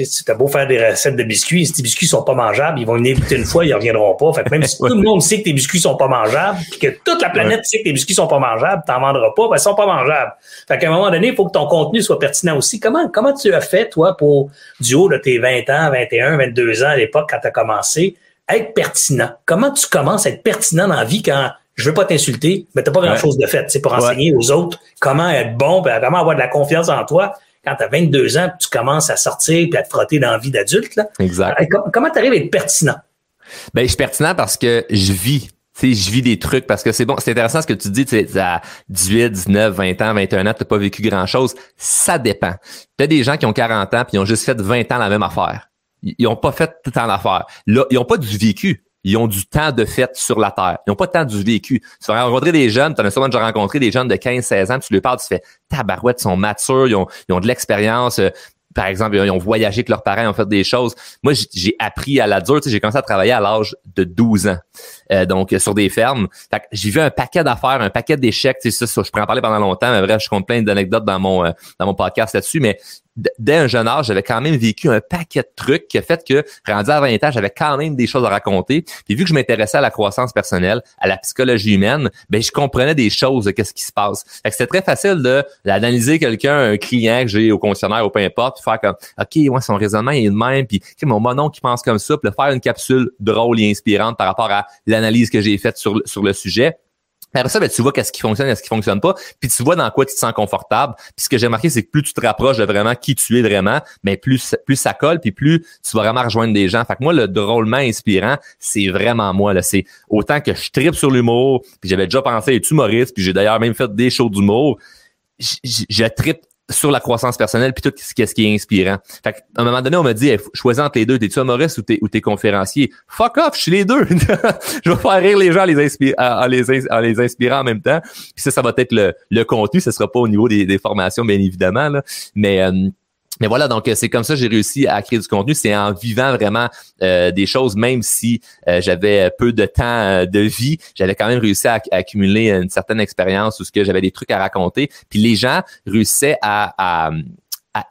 tu as beau faire des recettes de biscuits, si tes biscuits sont pas mangeables, ils vont venir goûter une fois, ils reviendront pas. Fait que même si tout le monde sait que tes biscuits sont pas mangeables, puis que toute la planète sait que tes biscuits sont pas mangeables, t'en vendras pas, ben, ils sont pas mangeables. Fait qu'à un moment donné, il faut que ton contenu soit pertinent aussi. Comment, comment tu as fait, toi, pour, du haut de tes 20 ans, 21, 22 ans à l'époque, quand tu as commencé, être pertinent? Comment tu commences à être pertinent dans la vie quand je veux pas t'insulter, mais t'as pas grand chose de fait. C'est pour enseigner aux autres comment être bon, comment avoir de la confiance en toi quand tu as 22 ans, tu commences à sortir et à te frotter dans la vie d'adulte. Exact. Euh, comment tu arrives à être pertinent? Ben, je suis pertinent parce que je vis. Tu je vis des trucs parce que c'est bon, c'est intéressant ce que tu dis, tu sais, à 18, 19, 20 ans, 21 ans, t'as pas vécu grand chose. Ça dépend. T'as des gens qui ont 40 ans puis ils ont juste fait 20 ans la même affaire. Ils ont pas fait tout le temps l'affaire. Là, ils ont pas du vécu ils ont du temps de fête sur la Terre. Ils n'ont pas tant du vécu. Tu vas rencontrer des jeunes, tu as sûrement déjà rencontré des jeunes de 15-16 ans, tu lui parles, tu fais tabarouette, ils sont matures, ils ont, ils ont de l'expérience. Euh, par exemple, ils ont voyagé avec leurs parents, ils ont fait des choses. Moi, j'ai appris à la dure. J'ai commencé à travailler à l'âge de 12 ans. Euh, donc, sur des fermes. J'ai vu un paquet d'affaires, un paquet d'échecs. Ça, ça, je pourrais en parler pendant longtemps, mais bref, je compte plein d'anecdotes dans mon, euh, dans mon podcast là-dessus. Mais dès un jeune âge, j'avais quand même vécu un paquet de trucs qui a fait que, rendu à 20 ans, j'avais quand même des choses à raconter. Puis vu que je m'intéressais à la croissance personnelle, à la psychologie humaine, ben je comprenais des choses de qu'est-ce qui se passe. Fait que c'était très facile de d'analyser quelqu'un, un client que j'ai au concessionnaire ou peu importe, puis faire comme OK, ouais, son raisonnement est le même, puis mon monon qui pense comme ça, puis faire une capsule drôle et inspirante par rapport à l'analyse que j'ai faite sur, sur le sujet. Après ça, ben, tu vois qu'est-ce qui fonctionne et ce qui fonctionne pas, puis tu vois dans quoi tu te sens confortable. Puis ce que j'ai remarqué, c'est que plus tu te rapproches de vraiment qui tu es vraiment, mais plus plus ça colle, puis plus tu vas vraiment rejoindre des gens. Fait que moi, le drôlement inspirant, c'est vraiment moi. Là, c'est autant que je tripe sur l'humour, puis j'avais déjà pensé être humoriste, puis j'ai d'ailleurs même fait des shows d'humour. Je, je tripe sur la croissance personnelle puis tout ce qui, est inspirant. Fait à un moment donné, on m'a dit choisis entre les deux, t'es-tu humoriste ou t'es ou conférencier? Fuck off, je suis les deux. je vais faire rire les gens en les, en les, en les inspirant en même temps. Puis ça, ça va être le, le contenu, ce sera pas au niveau des, des formations, bien évidemment. Là. Mais euh, mais voilà, donc euh, c'est comme ça que j'ai réussi à créer du contenu. C'est en vivant vraiment euh, des choses, même si euh, j'avais peu de temps de vie, j'avais quand même réussi à, accumuler une certaine expérience où ce que j'avais des trucs à raconter. Puis les gens réussissaient à, à,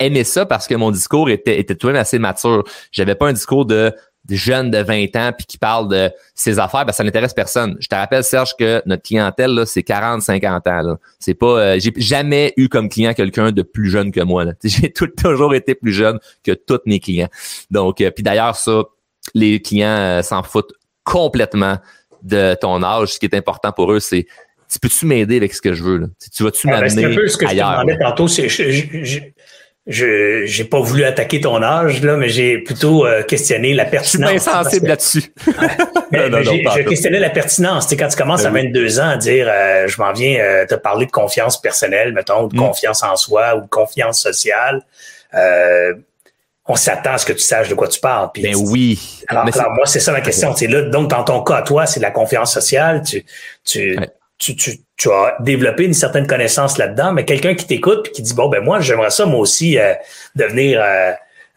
aimer ça parce que mon discours était, était tout de même assez mature. J'avais pas un discours de jeunes de 20 ans puis qui parlent de ces affaires, ben ça n'intéresse personne. Je te rappelle Serge que notre clientèle là, c'est 40 50 ans là. C'est pas euh, j'ai jamais eu comme client quelqu'un de plus jeune que moi là. J'ai toujours été plus jeune que tous mes clients. Donc euh, puis d'ailleurs ça les clients euh, s'en foutent complètement de ton âge. Ce qui est important pour eux c'est tu peux-tu m'aider avec ce que je veux là? Tu vas-tu ah, ben, m'amener C'est un peu ce que je te demandais tantôt. C'est, je j'ai pas voulu attaquer ton âge là, mais j'ai plutôt euh, questionné la pertinence. Je suis insensible là-dessus. je questionnais la pertinence. Tu quand tu commences ben à 22 ans à dire, euh, je m'en viens euh, te parler de confiance personnelle, mettons, de mm. confiance en soi ou de confiance sociale. on s'attend à ce que tu saches de quoi tu parles. ben oui. Alors, moi, c'est ça ma question. C'est là, donc dans ton cas, toi, c'est la confiance sociale. Tu, tu, tu, tu, tu, as développé une certaine connaissance là-dedans, mais quelqu'un qui t'écoute et qui dit bon ben moi j'aimerais ça moi aussi euh, devenir euh,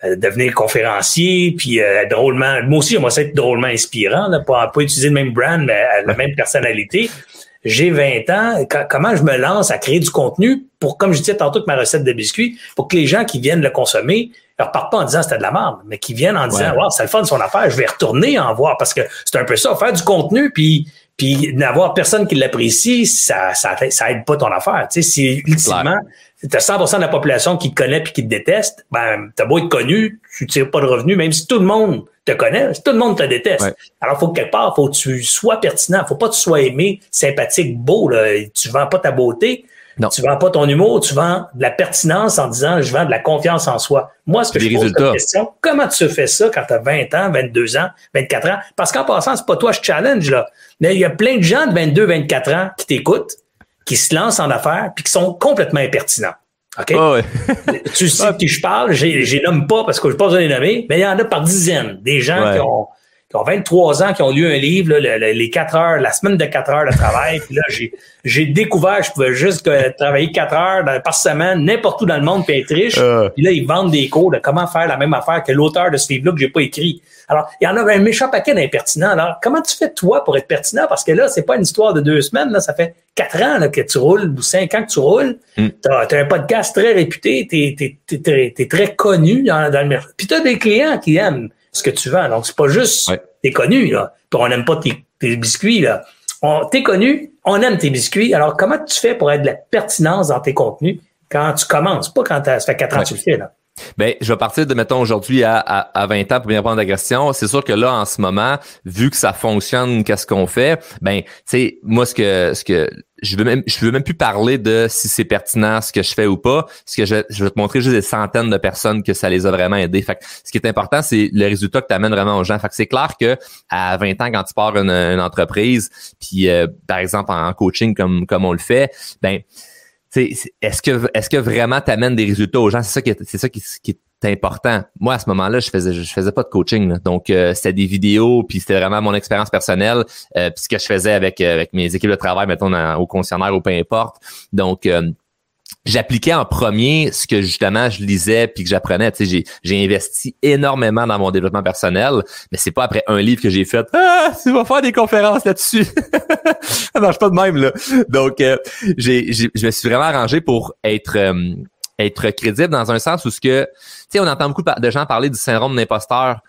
euh, devenir conférencier puis drôlement moi aussi j'aimerais ça être drôlement inspirant là, pas, pas utiliser le même brand mais la même personnalité. J'ai 20 ans, comment je me lance à créer du contenu pour, comme je disais tantôt que ma recette de biscuits, pour que les gens qui viennent le consommer ne repartent pas en disant c'était de la merde, mais qui viennent en disant, wow, c'est le fun de son affaire, je vais retourner en voir parce que c'est un peu ça, faire du contenu puis puis n'avoir personne qui l'apprécie, ça, ça, ça aide pas ton affaire. Tu sais, si ultimement, t'as 100% de la population qui te connaît puis qui te déteste, ben, t'as beau être connu, tu tires pas de revenus, même si tout le monde te connaît, si tout le monde te déteste. Alors, faut que quelque part, faut que tu sois pertinent. Faut pas que tu sois aimé, sympathique, beau, là. Tu vends pas ta beauté. Non. Tu vends pas ton humour, tu vends de la pertinence en disant je vends de la confiance en soi. Moi, ce que je pose la question, comment tu fais ça quand tu as 20 ans, 22 ans, 24 ans? Parce qu'en passant, c'est pas toi je challenge, là. Mais il y a plein de gens de 22, 24 ans qui t'écoutent, qui se lancent en affaires, puis qui sont complètement impertinents. OK? tu sais de qui je parle, j'ai nomme pas parce que je pas besoin de les nommer, mais il y en a par dizaines. Des gens qui ont qui ont 23 ans, qui ont lu un livre, les 4 heures, la semaine de 4 heures de travail. puis là, j'ai, j'ai découvert que je pouvais juste travailler 4 heures par semaine, n'importe où dans le monde, puis être riche. Euh. Puis là, ils vendent des cours de comment faire la même affaire que l'auteur de ce livre-là que j'ai pas écrit. Alors, il y en a un méchant paquet d'impertinents. Alors, comment tu fais, toi, pour être pertinent? Parce que là, c'est pas une histoire de deux semaines. Là, ça fait quatre ans là, que tu roules ou cinq ans que tu roules. Mm. Tu as, un podcast très réputé. Tu es, très connu dans, dans le mercredi. Puis tu as des clients qui aiment ce que tu vends. Donc, c'est pas juste t'es connu, là. Puis on n'aime pas tes, biscuits, là. T'es connu, on aime tes biscuits. Alors, comment tu fais pour être de la pertinence dans tes contenus quand tu commences, pas quand ça fait quatre ans que tu le fais, là? Ben, je vais partir de, mettons, aujourd'hui à, à, 20 ans pour bien répondre à la question. C'est sûr que là, en ce moment, vu que ça fonctionne, qu'est-ce qu'on fait? Ben, tu sais, moi, ce que, ce que, je veux même, je veux même plus parler de si c'est pertinent ce que je fais ou pas. Ce que je, je vais te montrer juste des centaines de personnes que ça les a vraiment aidés. Fait que ce qui est important, c'est le résultat que tu amènes vraiment aux gens. Fait que c'est clair que à 20 ans, quand tu pars une, une entreprise, puis euh, par exemple en coaching comme, comme on le fait, ben, est-ce que est-ce que vraiment tu amènes des résultats aux gens? C'est ça qui est, c'est ça qui, qui, est important. Moi à ce moment-là je faisais je faisais pas de coaching donc euh, c'était des vidéos puis c'était vraiment mon expérience personnelle euh, puis ce que je faisais avec euh, avec mes équipes de travail mettons au concessionnaire ou peu importe. Donc euh, j'appliquais en premier ce que justement je lisais puis que j'apprenais. Tu sais, j'ai, investi énormément dans mon développement personnel, mais c'est pas après un livre que j'ai fait Ah, tu vas faire des conférences là-dessus. ça marche pas de même, là. Donc, euh, j'ai, je me suis vraiment arrangé pour être euh, être crédible dans un sens où ce que, tu sais, on entend beaucoup de gens parler du syndrome d'imposteur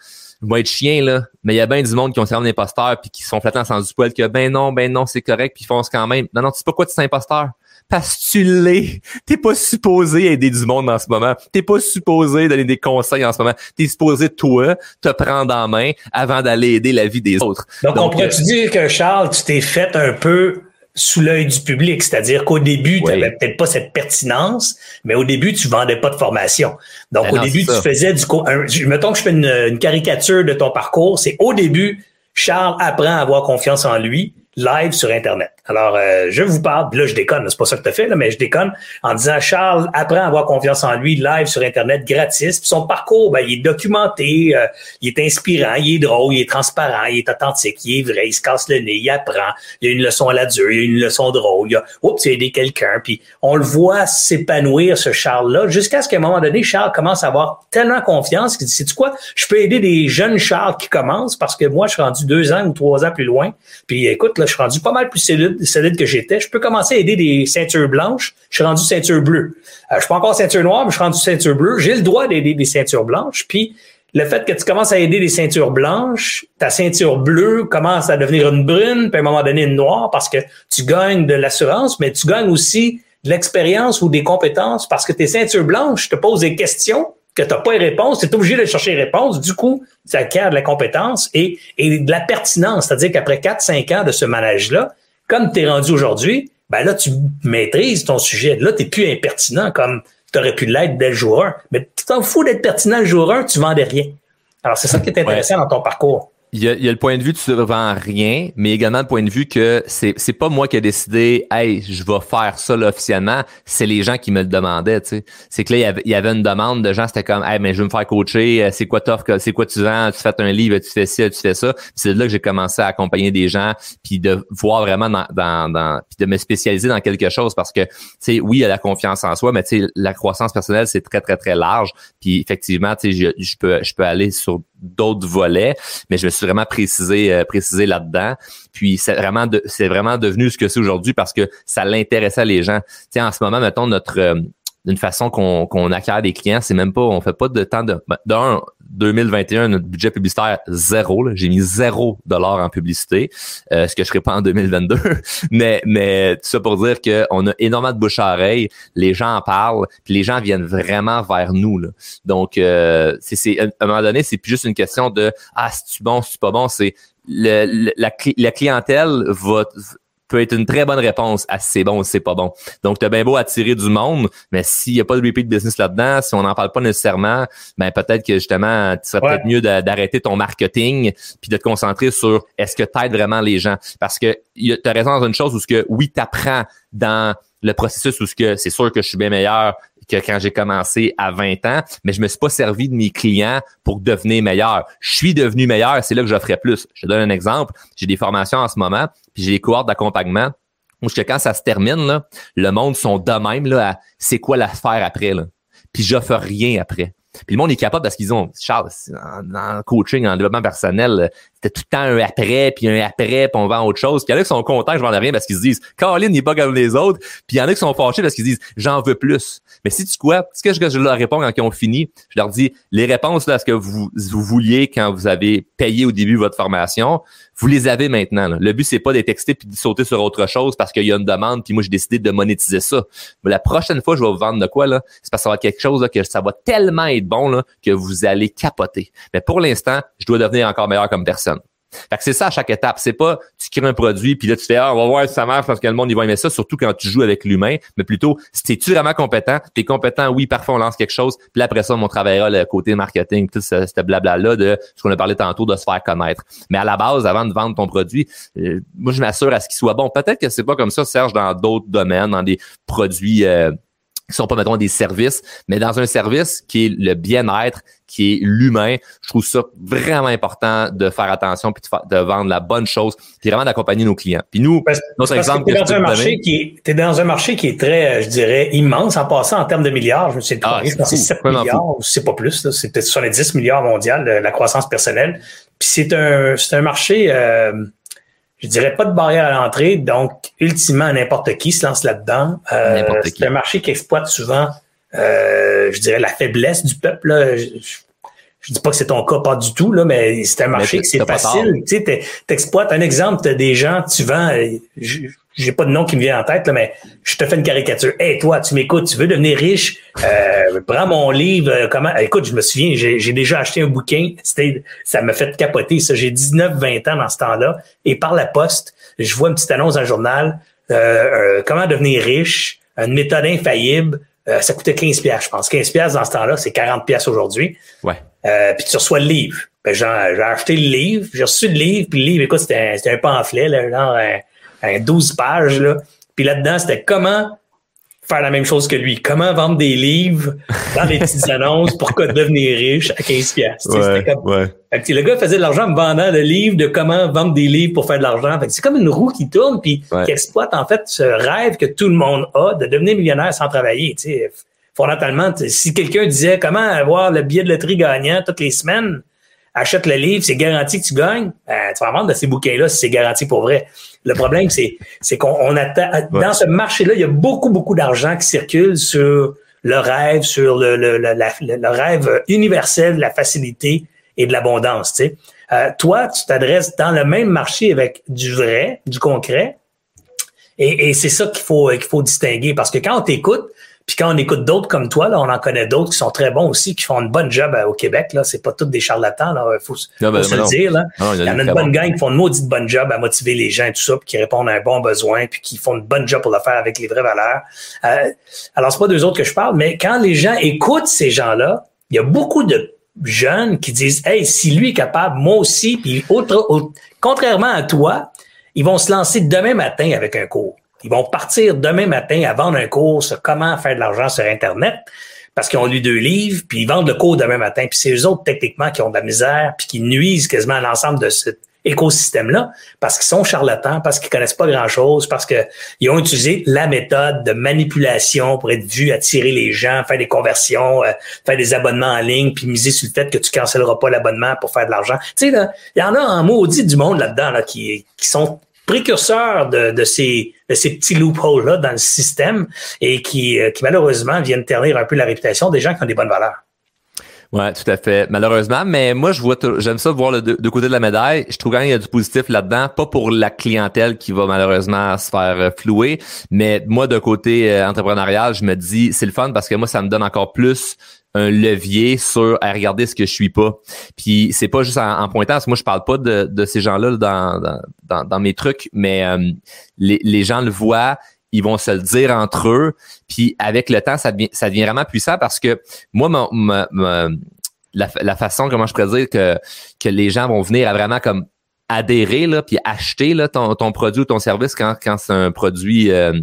vais être chien, là. Mais il y a bien du monde qui ont syndrome d'imposteur puis qui sont flattés sans du poil que ben non, ben non, c'est correct, puis ils font ce quand même. Non, non, tu sais pas quoi tu es imposteur parce que tu l'es. T'es pas supposé aider du monde en ce moment. T'es pas supposé donner des conseils en ce moment. T'es supposé, toi, te prendre en main avant d'aller aider la vie des autres. Donc, on pourrait-tu euh, dire que, Charles, tu t'es fait un peu sous l'œil du public, c'est-à-dire qu'au début, tu n'avais peut-être pas cette pertinence, mais au début, tu vendais pas de formation. Donc, ben au début, tu faisais du... Un, mettons que je fais une, une caricature de ton parcours, c'est au début, Charles apprend à avoir confiance en lui, live sur Internet. Alors, euh, je vous parle, là, je déconne, c'est pas ça que tu fait, là, mais je déconne en disant Charles apprend à avoir confiance en lui live sur Internet, gratis. Puis son parcours, ben, il est documenté, euh, il est inspirant, il est drôle, il est transparent, il est authentique, il est vrai, il se casse le nez, il apprend, il y a une leçon à la dure, il y a une leçon drôle, il a oups, il a aidé quelqu'un. Puis on le voit s'épanouir, ce Charles-là, jusqu'à ce qu'à un moment donné, Charles commence à avoir tellement confiance qu'il dit, sais-tu quoi, je peux aider des jeunes Charles qui commencent parce que moi, je suis rendu deux ans ou trois ans plus loin. Puis écoute, là, je suis rendu pas mal plus solide que j'étais, je peux commencer à aider des ceintures blanches. Je suis rendu ceinture bleue. Euh, je suis pas encore ceinture noire, mais je suis rendu ceinture bleue. J'ai le droit d'aider des ceintures blanches. Puis le fait que tu commences à aider des ceintures blanches, ta ceinture bleue commence à devenir une brune, puis à un moment donné une noire, parce que tu gagnes de l'assurance, mais tu gagnes aussi de l'expérience ou des compétences, parce que tes ceintures blanches te posent des questions que tu n'as pas les réponses, tu es obligé de chercher les réponses. Du coup, ça acquiert de la compétence et, et de la pertinence. C'est-à-dire qu'après 4-5 ans de ce manège-là, comme tu es rendu aujourd'hui, ben là, tu maîtrises ton sujet. Là, tu plus impertinent comme tu aurais pu l'être dès le jour 1. Mais tu t'en fous d'être pertinent le jour 1, tu vendais rien. Alors, c'est ça qui est intéressant dans ton parcours. Il y, a, il y a le point de vue tu ne vends rien, mais également le point de vue que c'est c'est pas moi qui ai décidé, hey, je vais faire ça là, officiellement. C'est les gens qui me le demandaient. Tu sais, c'est que là il y, avait, il y avait une demande de gens, c'était comme, hey, mais je veux me faire coacher. Euh, c'est quoi t'offres, c'est quoi tu vends Tu fais un livre, tu fais ci, tu fais ça. C'est là que j'ai commencé à accompagner des gens, puis de voir vraiment dans, dans, dans puis de me spécialiser dans quelque chose parce que, tu sais, oui, il y a la confiance en soi, mais tu sais, la croissance personnelle c'est très très très large. Puis effectivement, tu sais, je, je peux je peux aller sur d'autres volets, mais je me suis vraiment précisé euh, précisé là-dedans. Puis c'est vraiment c'est vraiment devenu ce que c'est aujourd'hui parce que ça l'intéressait les gens. Sais, en ce moment, mettons notre euh, d'une façon qu'on qu'on acquiert des clients, c'est même pas, on fait pas de temps de. Ben, d'un, 2021, notre budget publicitaire zéro. J'ai mis zéro dollar en publicité, euh, ce que je ferai pas en 2022. mais mais tout ça pour dire qu'on a énormément de bouche à oreille. Les gens en parlent, puis les gens viennent vraiment vers nous. Là. Donc euh, c'est à un moment donné, c'est plus juste une question de ah si tu bon, tu pas bon? C'est le, la, la clientèle va peut être une très bonne réponse à si c'est bon ou si c'est pas bon. Donc, tu as bien beau attirer du monde, mais s'il n'y a pas de repeat business là-dedans, si on n'en parle pas nécessairement, ben peut-être que justement, tu serais peut-être mieux d'arrêter ton marketing puis de te concentrer sur est-ce que tu aides vraiment les gens. Parce que tu as raison dans une chose où ce que oui, tu apprends dans le processus où ce que c'est sûr que je suis bien meilleur que quand j'ai commencé à 20 ans, mais je me suis pas servi de mes clients pour devenir meilleur. Je suis devenu meilleur, c'est là que j'offrais plus. Je donne un exemple. J'ai des formations en ce moment, puis j'ai des cohortes d'accompagnement où que quand ça se termine, le monde sont de même là, c'est quoi l'affaire après. Là. Puis j'offre rien après. Puis le monde est capable parce qu'ils ont, Charles, en, coaching, en développement personnel, c'était tout le temps un après, puis un après, puis on vend autre chose. Puis il y en a qui sont contents que je vende rien parce qu'ils se disent, Caroline n'est pas comme les autres. Puis il y en a qui sont fâchés parce qu'ils disent, j'en veux plus. Mais si tu quoi, ce que je, leur réponds quand ils ont fini, je leur dis, les réponses là, à ce que vous, vous vouliez quand vous avez payé au début votre formation, vous les avez maintenant. Le but, c'est pas d'être texté puis de sauter sur autre chose parce qu'il y a une demande, puis moi, j'ai décidé de monétiser ça. Mais la prochaine fois, je vais vous vendre de quoi, là, c'est parce que ça va être quelque chose là, que ça va tellement être bon là, que vous allez capoter. Mais pour l'instant, je dois devenir encore meilleur comme personne. Fait que c'est ça à chaque étape. C'est pas tu crées un produit puis là tu fais ah, on va voir si ça marche parce que le monde il va aimer ça, surtout quand tu joues avec l'humain, mais plutôt si tu vraiment compétent, tu es compétent, oui, parfois on lance quelque chose, puis après ça on travaillera le côté marketing, tout ce, ce blabla là de ce qu'on a parlé tantôt de se faire connaître. Mais à la base, avant de vendre ton produit, euh, moi je m'assure à ce qu'il soit bon. Peut-être que c'est pas comme ça Serge dans d'autres domaines, dans des produits euh, qui sont pas, mettons, des services, mais dans un service qui est le bien-être, qui est l'humain, je trouve ça vraiment important de faire attention puis de, vendre la bonne chose, puis vraiment d'accompagner nos clients. Puis nous, notre exemple... Tu es, dans un marché qui est, es dans un marché qui est très, je dirais, immense en passant en termes de milliards. Je sais pas, ah, c'est 7 milliards, c'est pas plus, c'est peut-être 70 milliards mondial, la croissance personnelle. Puis c'est un, c'est un marché... Euh, je dirais pas de barrière à l'entrée, donc ultimement n'importe qui se lance là-dedans. Euh, c'est un marché qui exploite souvent, euh, je dirais, la faiblesse du peuple. Là. Je, je, dis pas que c'est ton cas, pas du tout, là, mais c'est un marché qui c'est facile. Tu sais, t'exploites un exemple, t'as des gens, tu vends, j'ai pas de nom qui me vient en tête, là, mais je te fais une caricature. Hey, toi, tu m'écoutes, tu veux devenir riche, euh, prends mon livre, euh, comment? Écoute, je me souviens, j'ai déjà acheté un bouquin, c'était, ça m'a fait capoter, ça. J'ai 19-20 ans dans ce temps-là, et par la poste, je vois une petite annonce dans le journal, euh, euh comment devenir riche, une méthode infaillible, euh, ça coûtait 15 pièces, je pense. 15 pièces dans ce temps-là, c'est 40 pièces aujourd'hui. Ouais. puis tu reçois le livre. Ben, j'ai acheté le livre, j'ai reçu le livre, puis le livre, écoute, c'était un, un, pamphlet, là, genre un 12 pages, là. Puis là-dedans, c'était comment faire la même chose que lui. Comment vendre des livres dans les petites annonces pour devenir riche à 15 pièces. Ouais, ouais. Le gars faisait de l'argent en vendant le livre de comment vendre des livres pour faire de l'argent. C'est comme une roue qui tourne puis qui exploite en fait ce rêve que tout le monde a de devenir millionnaire sans travailler. sais. Fondamentalement, si quelqu'un disait comment avoir le billet de loterie gagnant toutes les semaines, achète le livre, c'est garanti que tu gagnes, ben, tu vas vendre de ces bouquins-là si c'est garanti pour vrai. Le problème, c'est, c'est qu'on attend, dans ce marché-là, il y a beaucoup, beaucoup d'argent qui circule sur le rêve, sur le, le, le, rêve universel de la facilité et de l'abondance. Tu sais. Euh, toi, tu t'adresses dans le même marché avec du vrai, du concret, et, et c'est ça qu'il faut qu'il faut distinguer parce que quand on t'écoute, puis quand on écoute d'autres comme toi, là, on en connaît d'autres qui sont très bons aussi, qui font une bonne job euh, au Québec. Là, c'est pas tous des charlatans. Là, faut, ben, se le dire. Là. il y, en a une bonne gang qui font une maudite bonne job à motiver les gens et tout ça, puis qui répondent à un bon besoin, puis qui font une bonne job pour le faire avec les vraies valeurs. Euh, alors c'est pas d'eux autres que je parle, mais quand les gens écoutent ces gens-là, il y a beaucoup de jeunes qui disent, hey, si lui est capable, moi aussi. Puis autre, contrairement à toi, ils vont se lancer demain matin avec un cours. Ils vont partir demain matin à vendre un cours sur comment faire de l'argent sur Internet parce qu'ils ont lu deux livres, puis ils vendent le cours demain matin. Puis c'est eux autres, techniquement, qui ont de la misère, puis qui nuisent quasiment à l'ensemble de cet écosystème-là, parce qu'ils sont charlatans, parce qu'ils connaissent pas grand-chose, parce qu'ils ont utilisé la méthode de manipulation pour être vus, attirer les gens, faire des conversions, euh, faire des abonnements en ligne, puis miser sur le fait que tu cancelleras pas l'abonnement pour faire de l'argent. Tu sais, il y en a un maudit du monde là-dedans là, qui, qui sont précurseurs de, de, ces, de ces petits loopholes-là dans le système et qui, euh, qui malheureusement viennent ternir un peu la réputation des gens qui ont des bonnes valeurs. Ouais, tout à fait. Malheureusement, mais moi, je vois, j'aime ça voir le deux, côtés de la médaille. Je trouve quand même qu'il y a du positif là-dedans, pas pour la clientèle qui va malheureusement se faire euh, flouer, mais moi, de côté euh, entrepreneurial, je me dis, c'est le fun parce que moi, ça me donne encore plus un levier sur à regarder ce que je suis pas. Puis c'est pas juste en, pointant, parce que moi je parle pas de, de ces gens-là dans, dans, dans, mes trucs, mais euh, les, les gens le voient, ils vont se le dire entre eux. Puis avec le temps, ça devient, ça devient vraiment puissant parce que moi, ma, la, la, façon, comment je pourrais dire que, que les gens vont venir à vraiment comme adhérer, là, puis acheter là, ton, ton produit ou ton service quand, quand c'est un produit euh,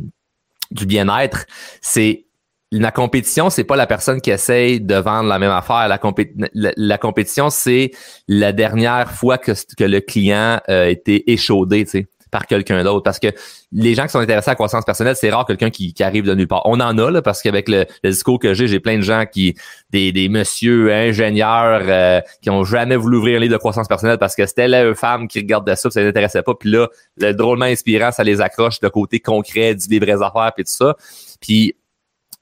du bien-être, c'est la compétition, c'est pas la personne qui essaye de vendre la même affaire. La, compétition, c'est la dernière fois que, le client a été échaudé, par quelqu'un d'autre. Parce que les gens qui sont intéressés à la croissance personnelle, c'est rare quelqu'un qui, arrive de nulle part. On en a, là, parce qu'avec le, discours que j'ai, j'ai plein de gens qui, des, messieurs ingénieurs euh, qui ont jamais voulu ouvrir un livre de croissance personnelle parce que c'était la femme qui regardait ça, ça les intéressait pas. Puis là, le drôlement inspirant, ça les accroche de côté concret, du des affaires, puis tout ça. Puis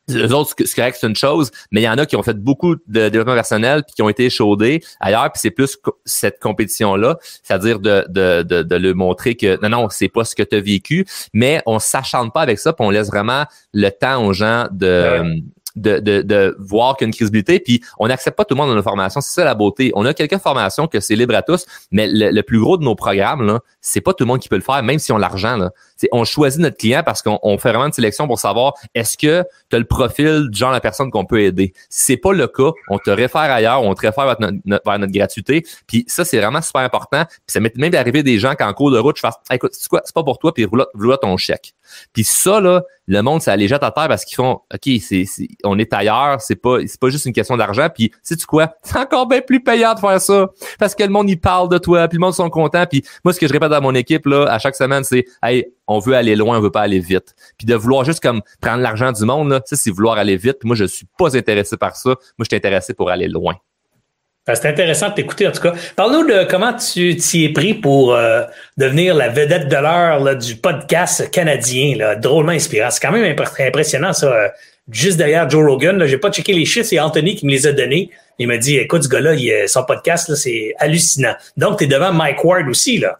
les autres, c'est correct, c'est une chose, mais il y en a qui ont fait beaucoup de développement personnel puis qui ont été chaudés ailleurs, puis c'est plus cette compétition-là, c'est-à-dire de, de, de, de, le montrer que non, non, c'est pas ce que tu as vécu, mais on s'acharne pas avec ça, puis on laisse vraiment le temps aux gens de de, de, de voir qu'il y a une crédibilité. Puis on n'accepte pas tout le monde dans nos formations. C'est ça la beauté. On a quelques formations que c'est libre à tous, mais le, plus gros de nos programmes, là, c'est pas tout le monde qui peut le faire, même si on a l'argent. On choisit notre client parce qu'on fait vraiment une sélection pour savoir est-ce que tu as le profil du genre de personne qu'on peut aider? Si c'est pas le cas, on te réfère ailleurs, on te réfère vers notre, notre, gratuité. Puis ça, c'est vraiment super important. Puis ça m'est même d'arriver des gens qu'en cours de route, je fasse écoute, c'est quoi, c'est pas pour toi, puis voilà ton chèque. Puis ça, là, le monde, ça les jette à terre parce qu'ils font OK, c'est, on est ailleurs, c'est pas, c'est pas juste une question d'argent. Puis sais tu quoi? C'est encore bien plus payant de faire ça. Parce que le monde, il parle de toi, puis le monde sont contents. Puis moi, ce que je répète à mon équipe là, à chaque semaine, c'est Hey, on veut aller loin, on veut pas aller vite. Puis de vouloir juste comme prendre l'argent du monde, là, c'est vouloir aller vite. Moi, je suis pas intéressé par ça. Moi, je suis intéressé pour aller loin. Ben, c'est intéressant de t'écouter, en tout cas. Parle-nous de comment tu t'y es pris pour euh, devenir la vedette de l'heure du podcast canadien, là, drôlement inspirant. C'est quand même impressionnant, ça. Euh, juste derrière Joe Rogan, j'ai pas checké les chiffres, c'est Anthony qui me les a donnés. Il m'a dit, écoute, ce gars-là, son podcast, c'est hallucinant. Donc, tu es devant Mike Ward aussi, là.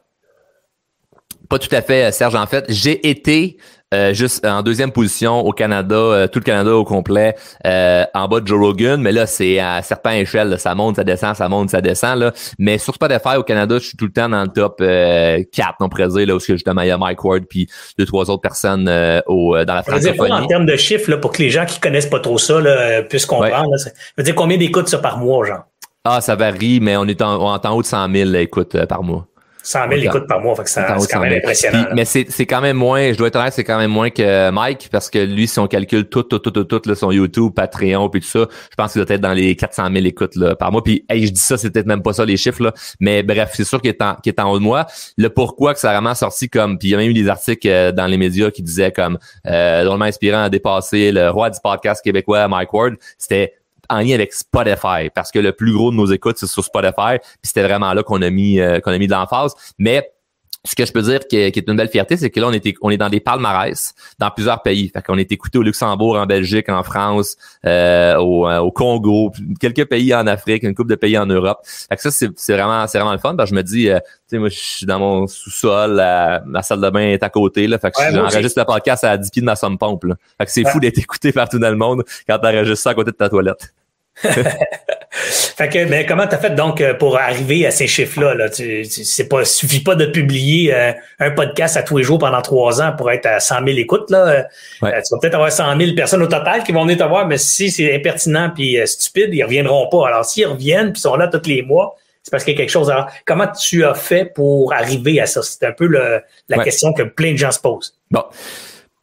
Pas tout à fait, Serge. En fait, j'ai été euh, juste en deuxième position au Canada, euh, tout le Canada au complet, euh, en bas de Joe Rogan. Mais là, c'est à certaines échelles. ça monte, ça descend, ça monte, ça descend. Là. Mais sur Spotify au Canada, je suis tout le temps dans le top 4, on pourrait dire, là, où justement il y a Mike Ward puis deux, trois autres personnes au, dans la francophonie. en termes de chiffres, là, pour que les gens qui connaissent pas trop ça là, puissent comprendre, ça veut dire combien d'écoutes ça par mois, genre? Ah, ça varie, mais on est en, en haut de 100 000 écoutes par mois. 100 000 écoutes par mois, fait que c'est quand même impressionnant. mais c'est quand même moins, je dois être honnête, c'est quand même moins que Mike, parce que lui, si on calcule tout, tout, tout, tout, tout, là, son YouTube, Patreon, puis tout ça, je pense qu'il doit être dans les 400 000 écoutes là, par mois. Puis, hey, je dis ça, c'est peut-être même pas ça les chiffres, là. Mais bref, c'est sûr qu'il est, en, est en haut de moi. Le pourquoi que ça a vraiment sorti comme, puis il y a même eu des articles euh, dans les médias qui disaient comme, euh, drôlement inspirant à dépasser le roi du podcast québécois, Mike Ward. C'était en lien avec Spotify parce que le plus gros de nos écoutes c'est sur Spotify puis c'était vraiment là qu'on a mis euh, qu'on a mis de l'emphase mais ce que je peux dire qui est, une belle fierté, c'est que là, on est, on est dans des palmarès dans plusieurs pays. Fait qu'on est écouté au Luxembourg, en Belgique, en France, euh, au, euh, au, Congo, quelques pays en Afrique, une couple de pays en Europe. Fait que ça, c'est vraiment, c'est vraiment le fun. Parce que je me dis, euh, tu sais, moi, je suis dans mon sous-sol, ma salle de bain est à côté. Là, fait que j'enregistre le podcast à 10 pieds de ma somme pompe. Là. Fait que c'est fou d'être écouté partout dans le monde quand t'enregistres ça à côté de ta toilette. fait que, mais comment t'as fait donc euh, pour arriver à ces chiffres-là? Là? Tu, c'est pas, suffit pas de publier euh, un podcast à tous les jours pendant trois ans pour être à 100 000 écoutes. Là. Euh, tu vas peut-être avoir 100 000 personnes au total qui vont venir te voir, mais si c'est impertinent puis stupide, ils reviendront pas. Alors, s'ils reviennent puis sont là tous les mois, c'est parce qu'il y a quelque chose. Alors, comment tu as fait pour arriver à ça? C'est un peu le, la question que plein de gens se posent. Bon.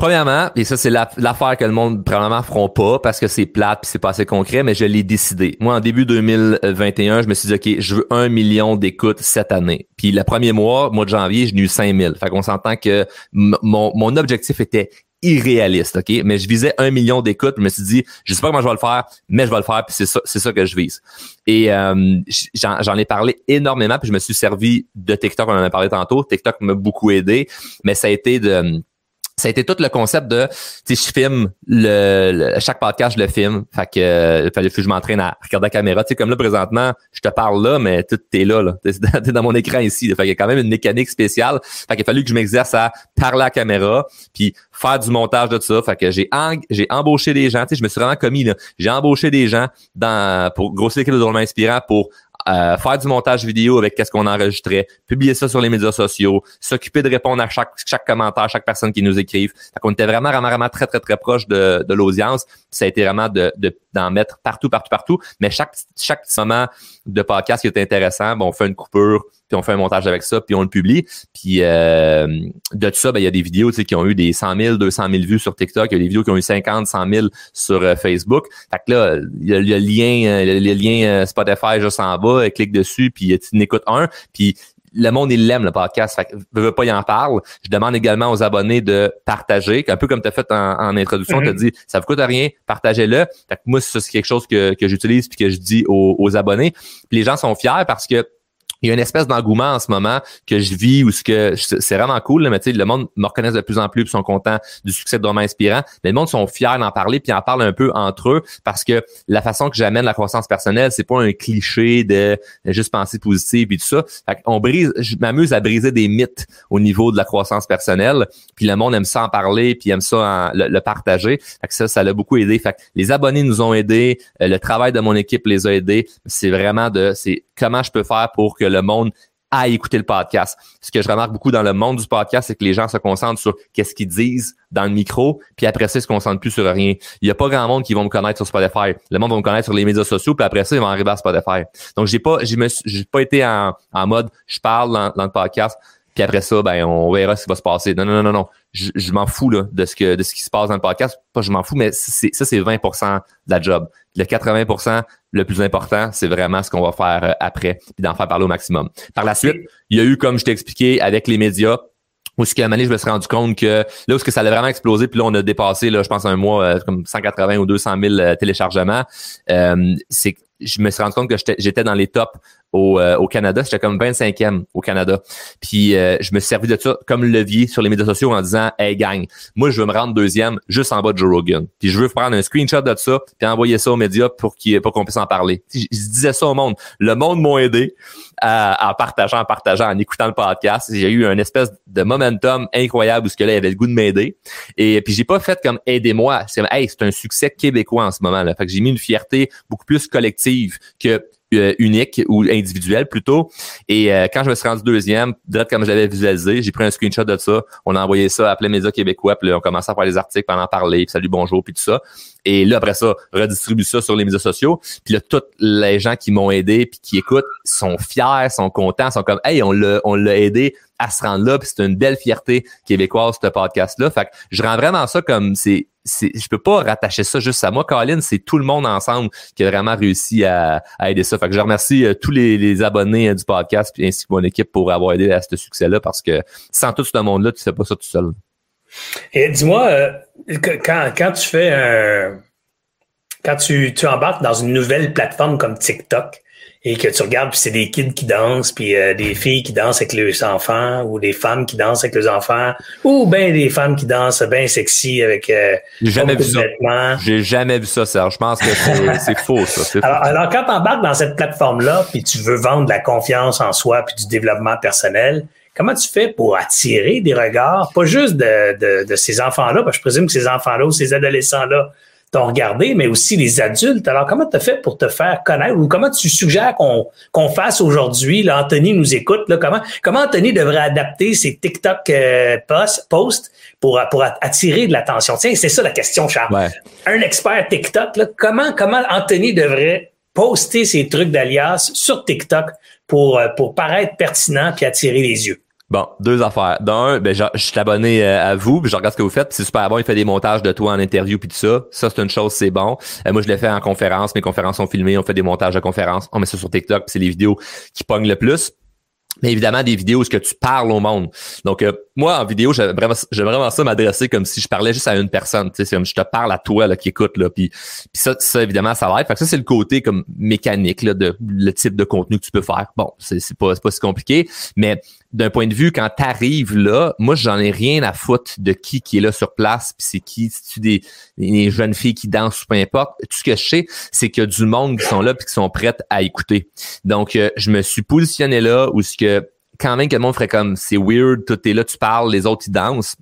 Premièrement, et ça c'est l'affaire que le monde probablement feront pas parce que c'est plate puis c'est pas assez concret, mais je l'ai décidé. Moi, en début 2021, je me suis dit ok, je veux un million d'écoutes cette année. Puis le premier mois, mois de janvier, j'ai eu 5000. Fait qu'on s'entend que mon, objectif était irréaliste, ok, mais je visais un million d'écoutes. Je me suis dit, je sais pas comment je vais le faire, mais je vais le faire, puis c'est ça, c'est ça que je vise. Et euh, j'en ai parlé énormément, puis je me suis servi de TikTok, on en a parlé tantôt. TikTok m'a beaucoup aidé, mais ça a été de ça a été tout le concept de tu je filme le, chaque podcast je le filme. Fait que euh, fallait que je m'entraîne à regarder la caméra. Tu sais comme là présentement je te parle là mais tout t'es là là. T'es dans mon écran ici fait qu'il y a quand même une mécanique spéciale. Fait qu'il a fallu que je m'exerce à parler à la caméra puis faire du montage de tout ça. Fait que j'ai j'ai embauché des gens. Tu sais je me suis vraiment commis là. J'ai embauché des gens dans pour grossir l'équipe de drôlement inspirant pour euh, faire du montage vidéo avec qu'est-ce qu'on enregistrait, publier ça sur les médias sociaux, s'occuper de répondre à chaque, chaque commentaire, chaque personne qui nous écrive. Fait qu'on était vraiment, vraiment, vraiment très, très, très proche de, de l'audience. Ça a été vraiment de, d'en mettre partout, partout, partout. Mais chaque, chaque moment de podcast qui était intéressant, bon, on fait une coupure, puis on fait un montage avec ça, puis on le publie. Puis euh, de tout ça, ben, il y a des vidéos qui ont eu des 100 000, 200 000 vues sur TikTok, il y a des vidéos qui ont eu 50, 100 000 sur euh, Facebook. Fait que là, il y a, le lien, le, lien Spotify juste en bas, clique dessus, puis tu n'écoutes un, puis le monde, il l'aime, le podcast. Fait que je veux pas y en parle. Je demande également aux abonnés de partager, un peu comme tu as fait en, introduction, tu as dit, ça vous coûte rien, partagez-le. Fait que moi, c'est quelque chose que, que j'utilise puis que je dis aux, aux abonnés. Puis les gens sont fiers parce que il y a une espèce d'engouement en ce moment que je vis ou ce que c'est vraiment cool, là, mais tu sais, le monde me reconnaît de plus en plus, puis sont contents du succès de Romain Inspirant. Mais le monde sont fiers d'en parler, puis en parlent un peu entre eux parce que la façon que j'amène la croissance personnelle, c'est pas un cliché de, juste penser positif et tout ça. Fait on brise, je m'amuse à briser des mythes au niveau de la croissance personnelle, puis le monde aime ça en parler, puis aime ça le, partager. Fait que ça, ça l'a beaucoup aidé. Fait que les abonnés nous ont aidés, euh, le travail de mon équipe les a aidés. C'est vraiment de, c'est comment je peux faire pour que le monde à écouter le podcast. Ce que je remarque beaucoup dans le monde du podcast, c'est que les gens se concentrent sur qu'est-ce qu'ils disent dans le micro, puis après ça, ils se concentrent plus sur rien. Il n'y a pas grand monde qui vont me connaître sur Spotify. Le monde va me connaître sur les médias sociaux, puis après ça, ils vont arriver à Spotify. Donc, j'ai pas, j'ai pas été en, mode, je parle dans, dans le podcast, puis après ça, ben, on verra ce qui va se passer. Non, non, non, non, non. Je, je m'en fous là, de ce que de ce qui se passe dans le podcast. Pas je m'en fous, mais ça, c'est 20% de la job. Le 80% le plus important, c'est vraiment ce qu'on va faire euh, après, puis d'en faire parler au maximum. Par la suite, il y a eu, comme je t'ai expliqué, avec les médias, où ce qu'à un je me suis rendu compte que là où ce que ça allait vraiment exploser, puis là on a dépassé là, je pense un mois euh, comme 180 ou 200 000 euh, téléchargements. Euh, c'est je me suis rendu compte que j'étais dans les tops au, euh, au Canada. J'étais comme 25e au Canada. Puis euh, je me suis servi de ça comme levier sur les médias sociaux en disant Hey gang, moi je veux me rendre deuxième juste en bas de Joe Rogan. Puis je veux prendre un screenshot de ça puis envoyer ça aux médias pour qu'il pour qu'on puisse en parler. Je, disais ça au monde. Le monde m'a aidé en partageant, en partageant, en écoutant le podcast. J'ai eu un espèce de momentum incroyable où ce que là, il avait le goût de m'aider. Et puis j'ai pas fait comme aidez-moi. C'est hey, c'est un succès québécois en ce moment. Là. Fait que j'ai mis une fierté beaucoup plus collective que euh, unique ou individuel plutôt. Et euh, quand je me suis rendu deuxième, direct comme je l'avais visualisé, j'ai pris un screenshot de ça. On a envoyé ça à plein médias québécois, là, on commençait à faire des articles, en parler, puis salut, bonjour, puis tout ça. Et là, après ça, redistribue ça sur les médias sociaux. Puis là, tous les gens qui m'ont aidé puis qui écoutent sont fiers, sont contents, sont comme Hey, on l'a, on l'a aidé à se rendre là, puis c'est une belle fierté québécoise, ce podcast-là. Fait que je rends vraiment ça comme c'est je peux pas rattacher ça juste à moi. Colin, c'est tout le monde ensemble qui a vraiment réussi à, aider ça. Fait que je remercie euh, tous les, abonnés euh, du podcast ainsi que mon équipe pour avoir aidé à ce succès-là parce que sans tout ce monde-là, tu fais pas ça tout seul. Et dis-moi, euh, quand, quand tu fais un, quand tu, tu embarques dans une nouvelle plateforme comme TikTok, et que tu regardes, puis c'est des kids qui dansent, puis euh, des filles qui dansent avec leurs enfants, ou des femmes qui dansent avec leurs enfants, ou bien des femmes qui dansent bien sexy avec euh, J'ai jamais vu ça. J'ai jamais vu ça, Serge. Je pense que c'est faux, ça. Alors, alors, quand tu embarques dans cette plateforme-là, puis tu veux vendre de la confiance en soi, puis du développement personnel, comment tu fais pour attirer des regards, pas juste de, de, de ces enfants-là, parce que je présume que ces enfants-là ou ces adolescents-là t'ont regardé, mais aussi les adultes. Alors, comment tu as fait pour te faire connaître ou comment tu suggères qu'on qu'on fasse aujourd'hui? Là, Anthony nous écoute. Là, comment, comment Anthony devrait adapter ses TikTok euh, posts pour, pour attirer de l'attention? Tiens, c'est ça la question, Charles. Un expert TikTok, là, comment, comment Anthony devrait poster ses trucs d'alias sur TikTok pour, euh, pour paraître pertinent puis attirer les yeux? Bon, deux affaires. D'un, ben, je, suis abonné euh, à vous, puis je regarde ce que vous faites. C'est super bon. Il fait des montages de toi en interview puis tout ça. Ça, c'est une chose, c'est bon. Euh, moi, je l'ai fait en conférence. Mes conférences sont filmées. On fait des montages de conférences. On met ça sur TikTok. C'est les vidéos qui pognent le plus mais évidemment des vidéos où ce que tu parles au monde. Donc euh, moi en vidéo, j'aime vraiment, ça m'adresser comme si je parlais juste à une personne, c'est comme je te parle à toi là qui écoute là, puis, ça, ça évidemment ça l'aide. Fait que ça c'est le côté comme mécanique là de le type de contenu que tu peux faire. Bon, c'est pas pas si compliqué, mais d'un point de vue, quand tu arrives là, moi, j'en ai rien à foutre de qui qui est là sur place, puis c'est qui, si tu des, des, jeunes filles qui dansent ou peu importe. Tout ce que je sais, c'est qu'il y a du monde qui sont là puis qui sont prêtes à écouter. Donc, euh, je me suis positionné là où ce que quand même que le monde ferait comme c'est weird, tout est là, tu parles, les autres ils dansent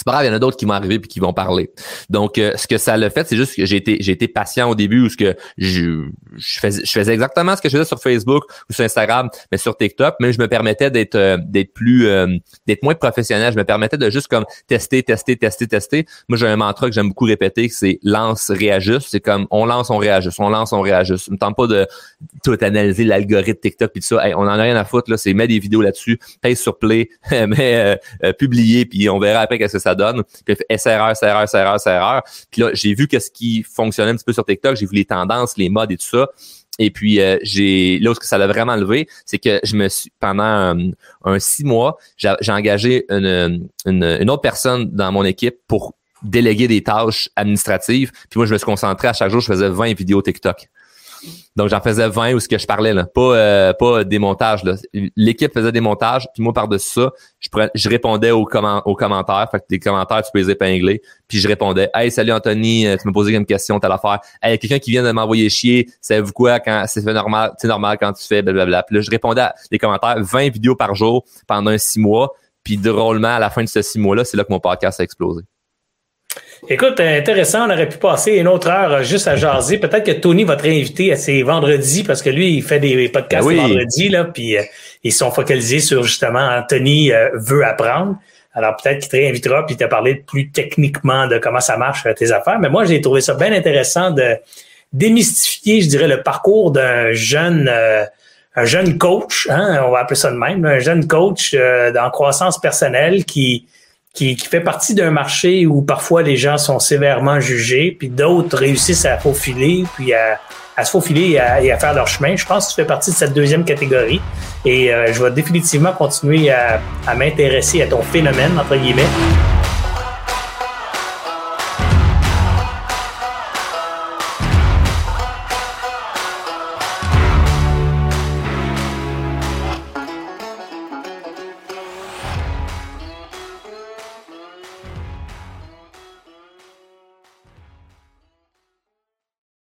c'est pas grave, il y en a d'autres qui vont arriver puis qui vont parler. Donc, euh, ce que ça l'a fait, c'est juste que j'ai été, j'ai été patient au début où ce que je, je, faisais, je faisais exactement ce que je faisais sur Facebook ou sur Instagram, mais sur TikTok, mais je me permettais d'être, euh, d'être plus, euh, d'être moins professionnel. Je me permettais de juste comme tester, tester, tester, tester. Moi, j'ai un mantra que j'aime beaucoup répéter, c'est lance, réajuste. C'est comme on lance, on réajuste, on lance, on réajuste. Je me tente pas de tout analyser l'algorithme TikTok puis tout ça. on en a rien à foutre là. C'est mettre des vidéos là-dessus, paye sur play, mais publier puis on verra après qu'est-ce que ça donne. Puis SRR, SRR, SRR, SRR. Puis là, j'ai vu qu'est-ce qui fonctionnait un petit peu sur TikTok. J'ai vu les tendances, les modes et tout ça. Et puis euh, j'ai là où ça l'a vraiment levé, c'est que je me suis pendant un, six mois, j'ai engagé une, une, autre personne dans mon équipe pour déléguer des tâches administratives. Puis moi, je me suis concentré à chaque jour, je faisais 20 vidéos TikTok. Donc j'en faisais 20 où ce que je parlais là, pas euh, pas des montages. L'équipe faisait des montages, puis moi par-dessus ça, je répondais aux, commentaires, fait que des commentaires tu peux les épingler, puis je répondais "Hey, salut Anthony, euh, tu me posais une question, telle affaire. Hey, quelqu'un qui vient de m'envoyer chier, savez-vous quoi quand c'est normal, c'est normal quand tu fais blablabla." Puis là, je répondais à des commentaires 20 vidéos par jour pendant un six mois, puis drôlement à la fin de ce six mois-là, c'est là que mon podcast a explosé. Écoute, intéressant, on aurait pu passer une autre heure euh, juste à jaser. Peut-être que Tony va te réinviter à ses vendredis parce que lui, il fait des podcasts ben vendredis, là, puis euh, ils sont focalisés sur justement Anthony euh, veut apprendre. Alors peut-être qu'il te réinvitera puis te parler plus techniquement de comment ça marche tes affaires. Mais moi, j'ai trouvé ça bien intéressant de démystifier, je dirais, le parcours d'un jeune un jeune coach, hein, on va appeler ça de même, un jeune coach euh, en croissance personnelle qui qui, fait partie d'un marché où parfois les gens sont sévèrement jugés, puis d'autres réussissent à faufiler, puis à, se faufiler et à, faire leur chemin. Je pense que tu fais partie de cette deuxième catégorie. Et euh, je vais définitivement continuer à, à m'intéresser à ton phénomène, entre guillemets.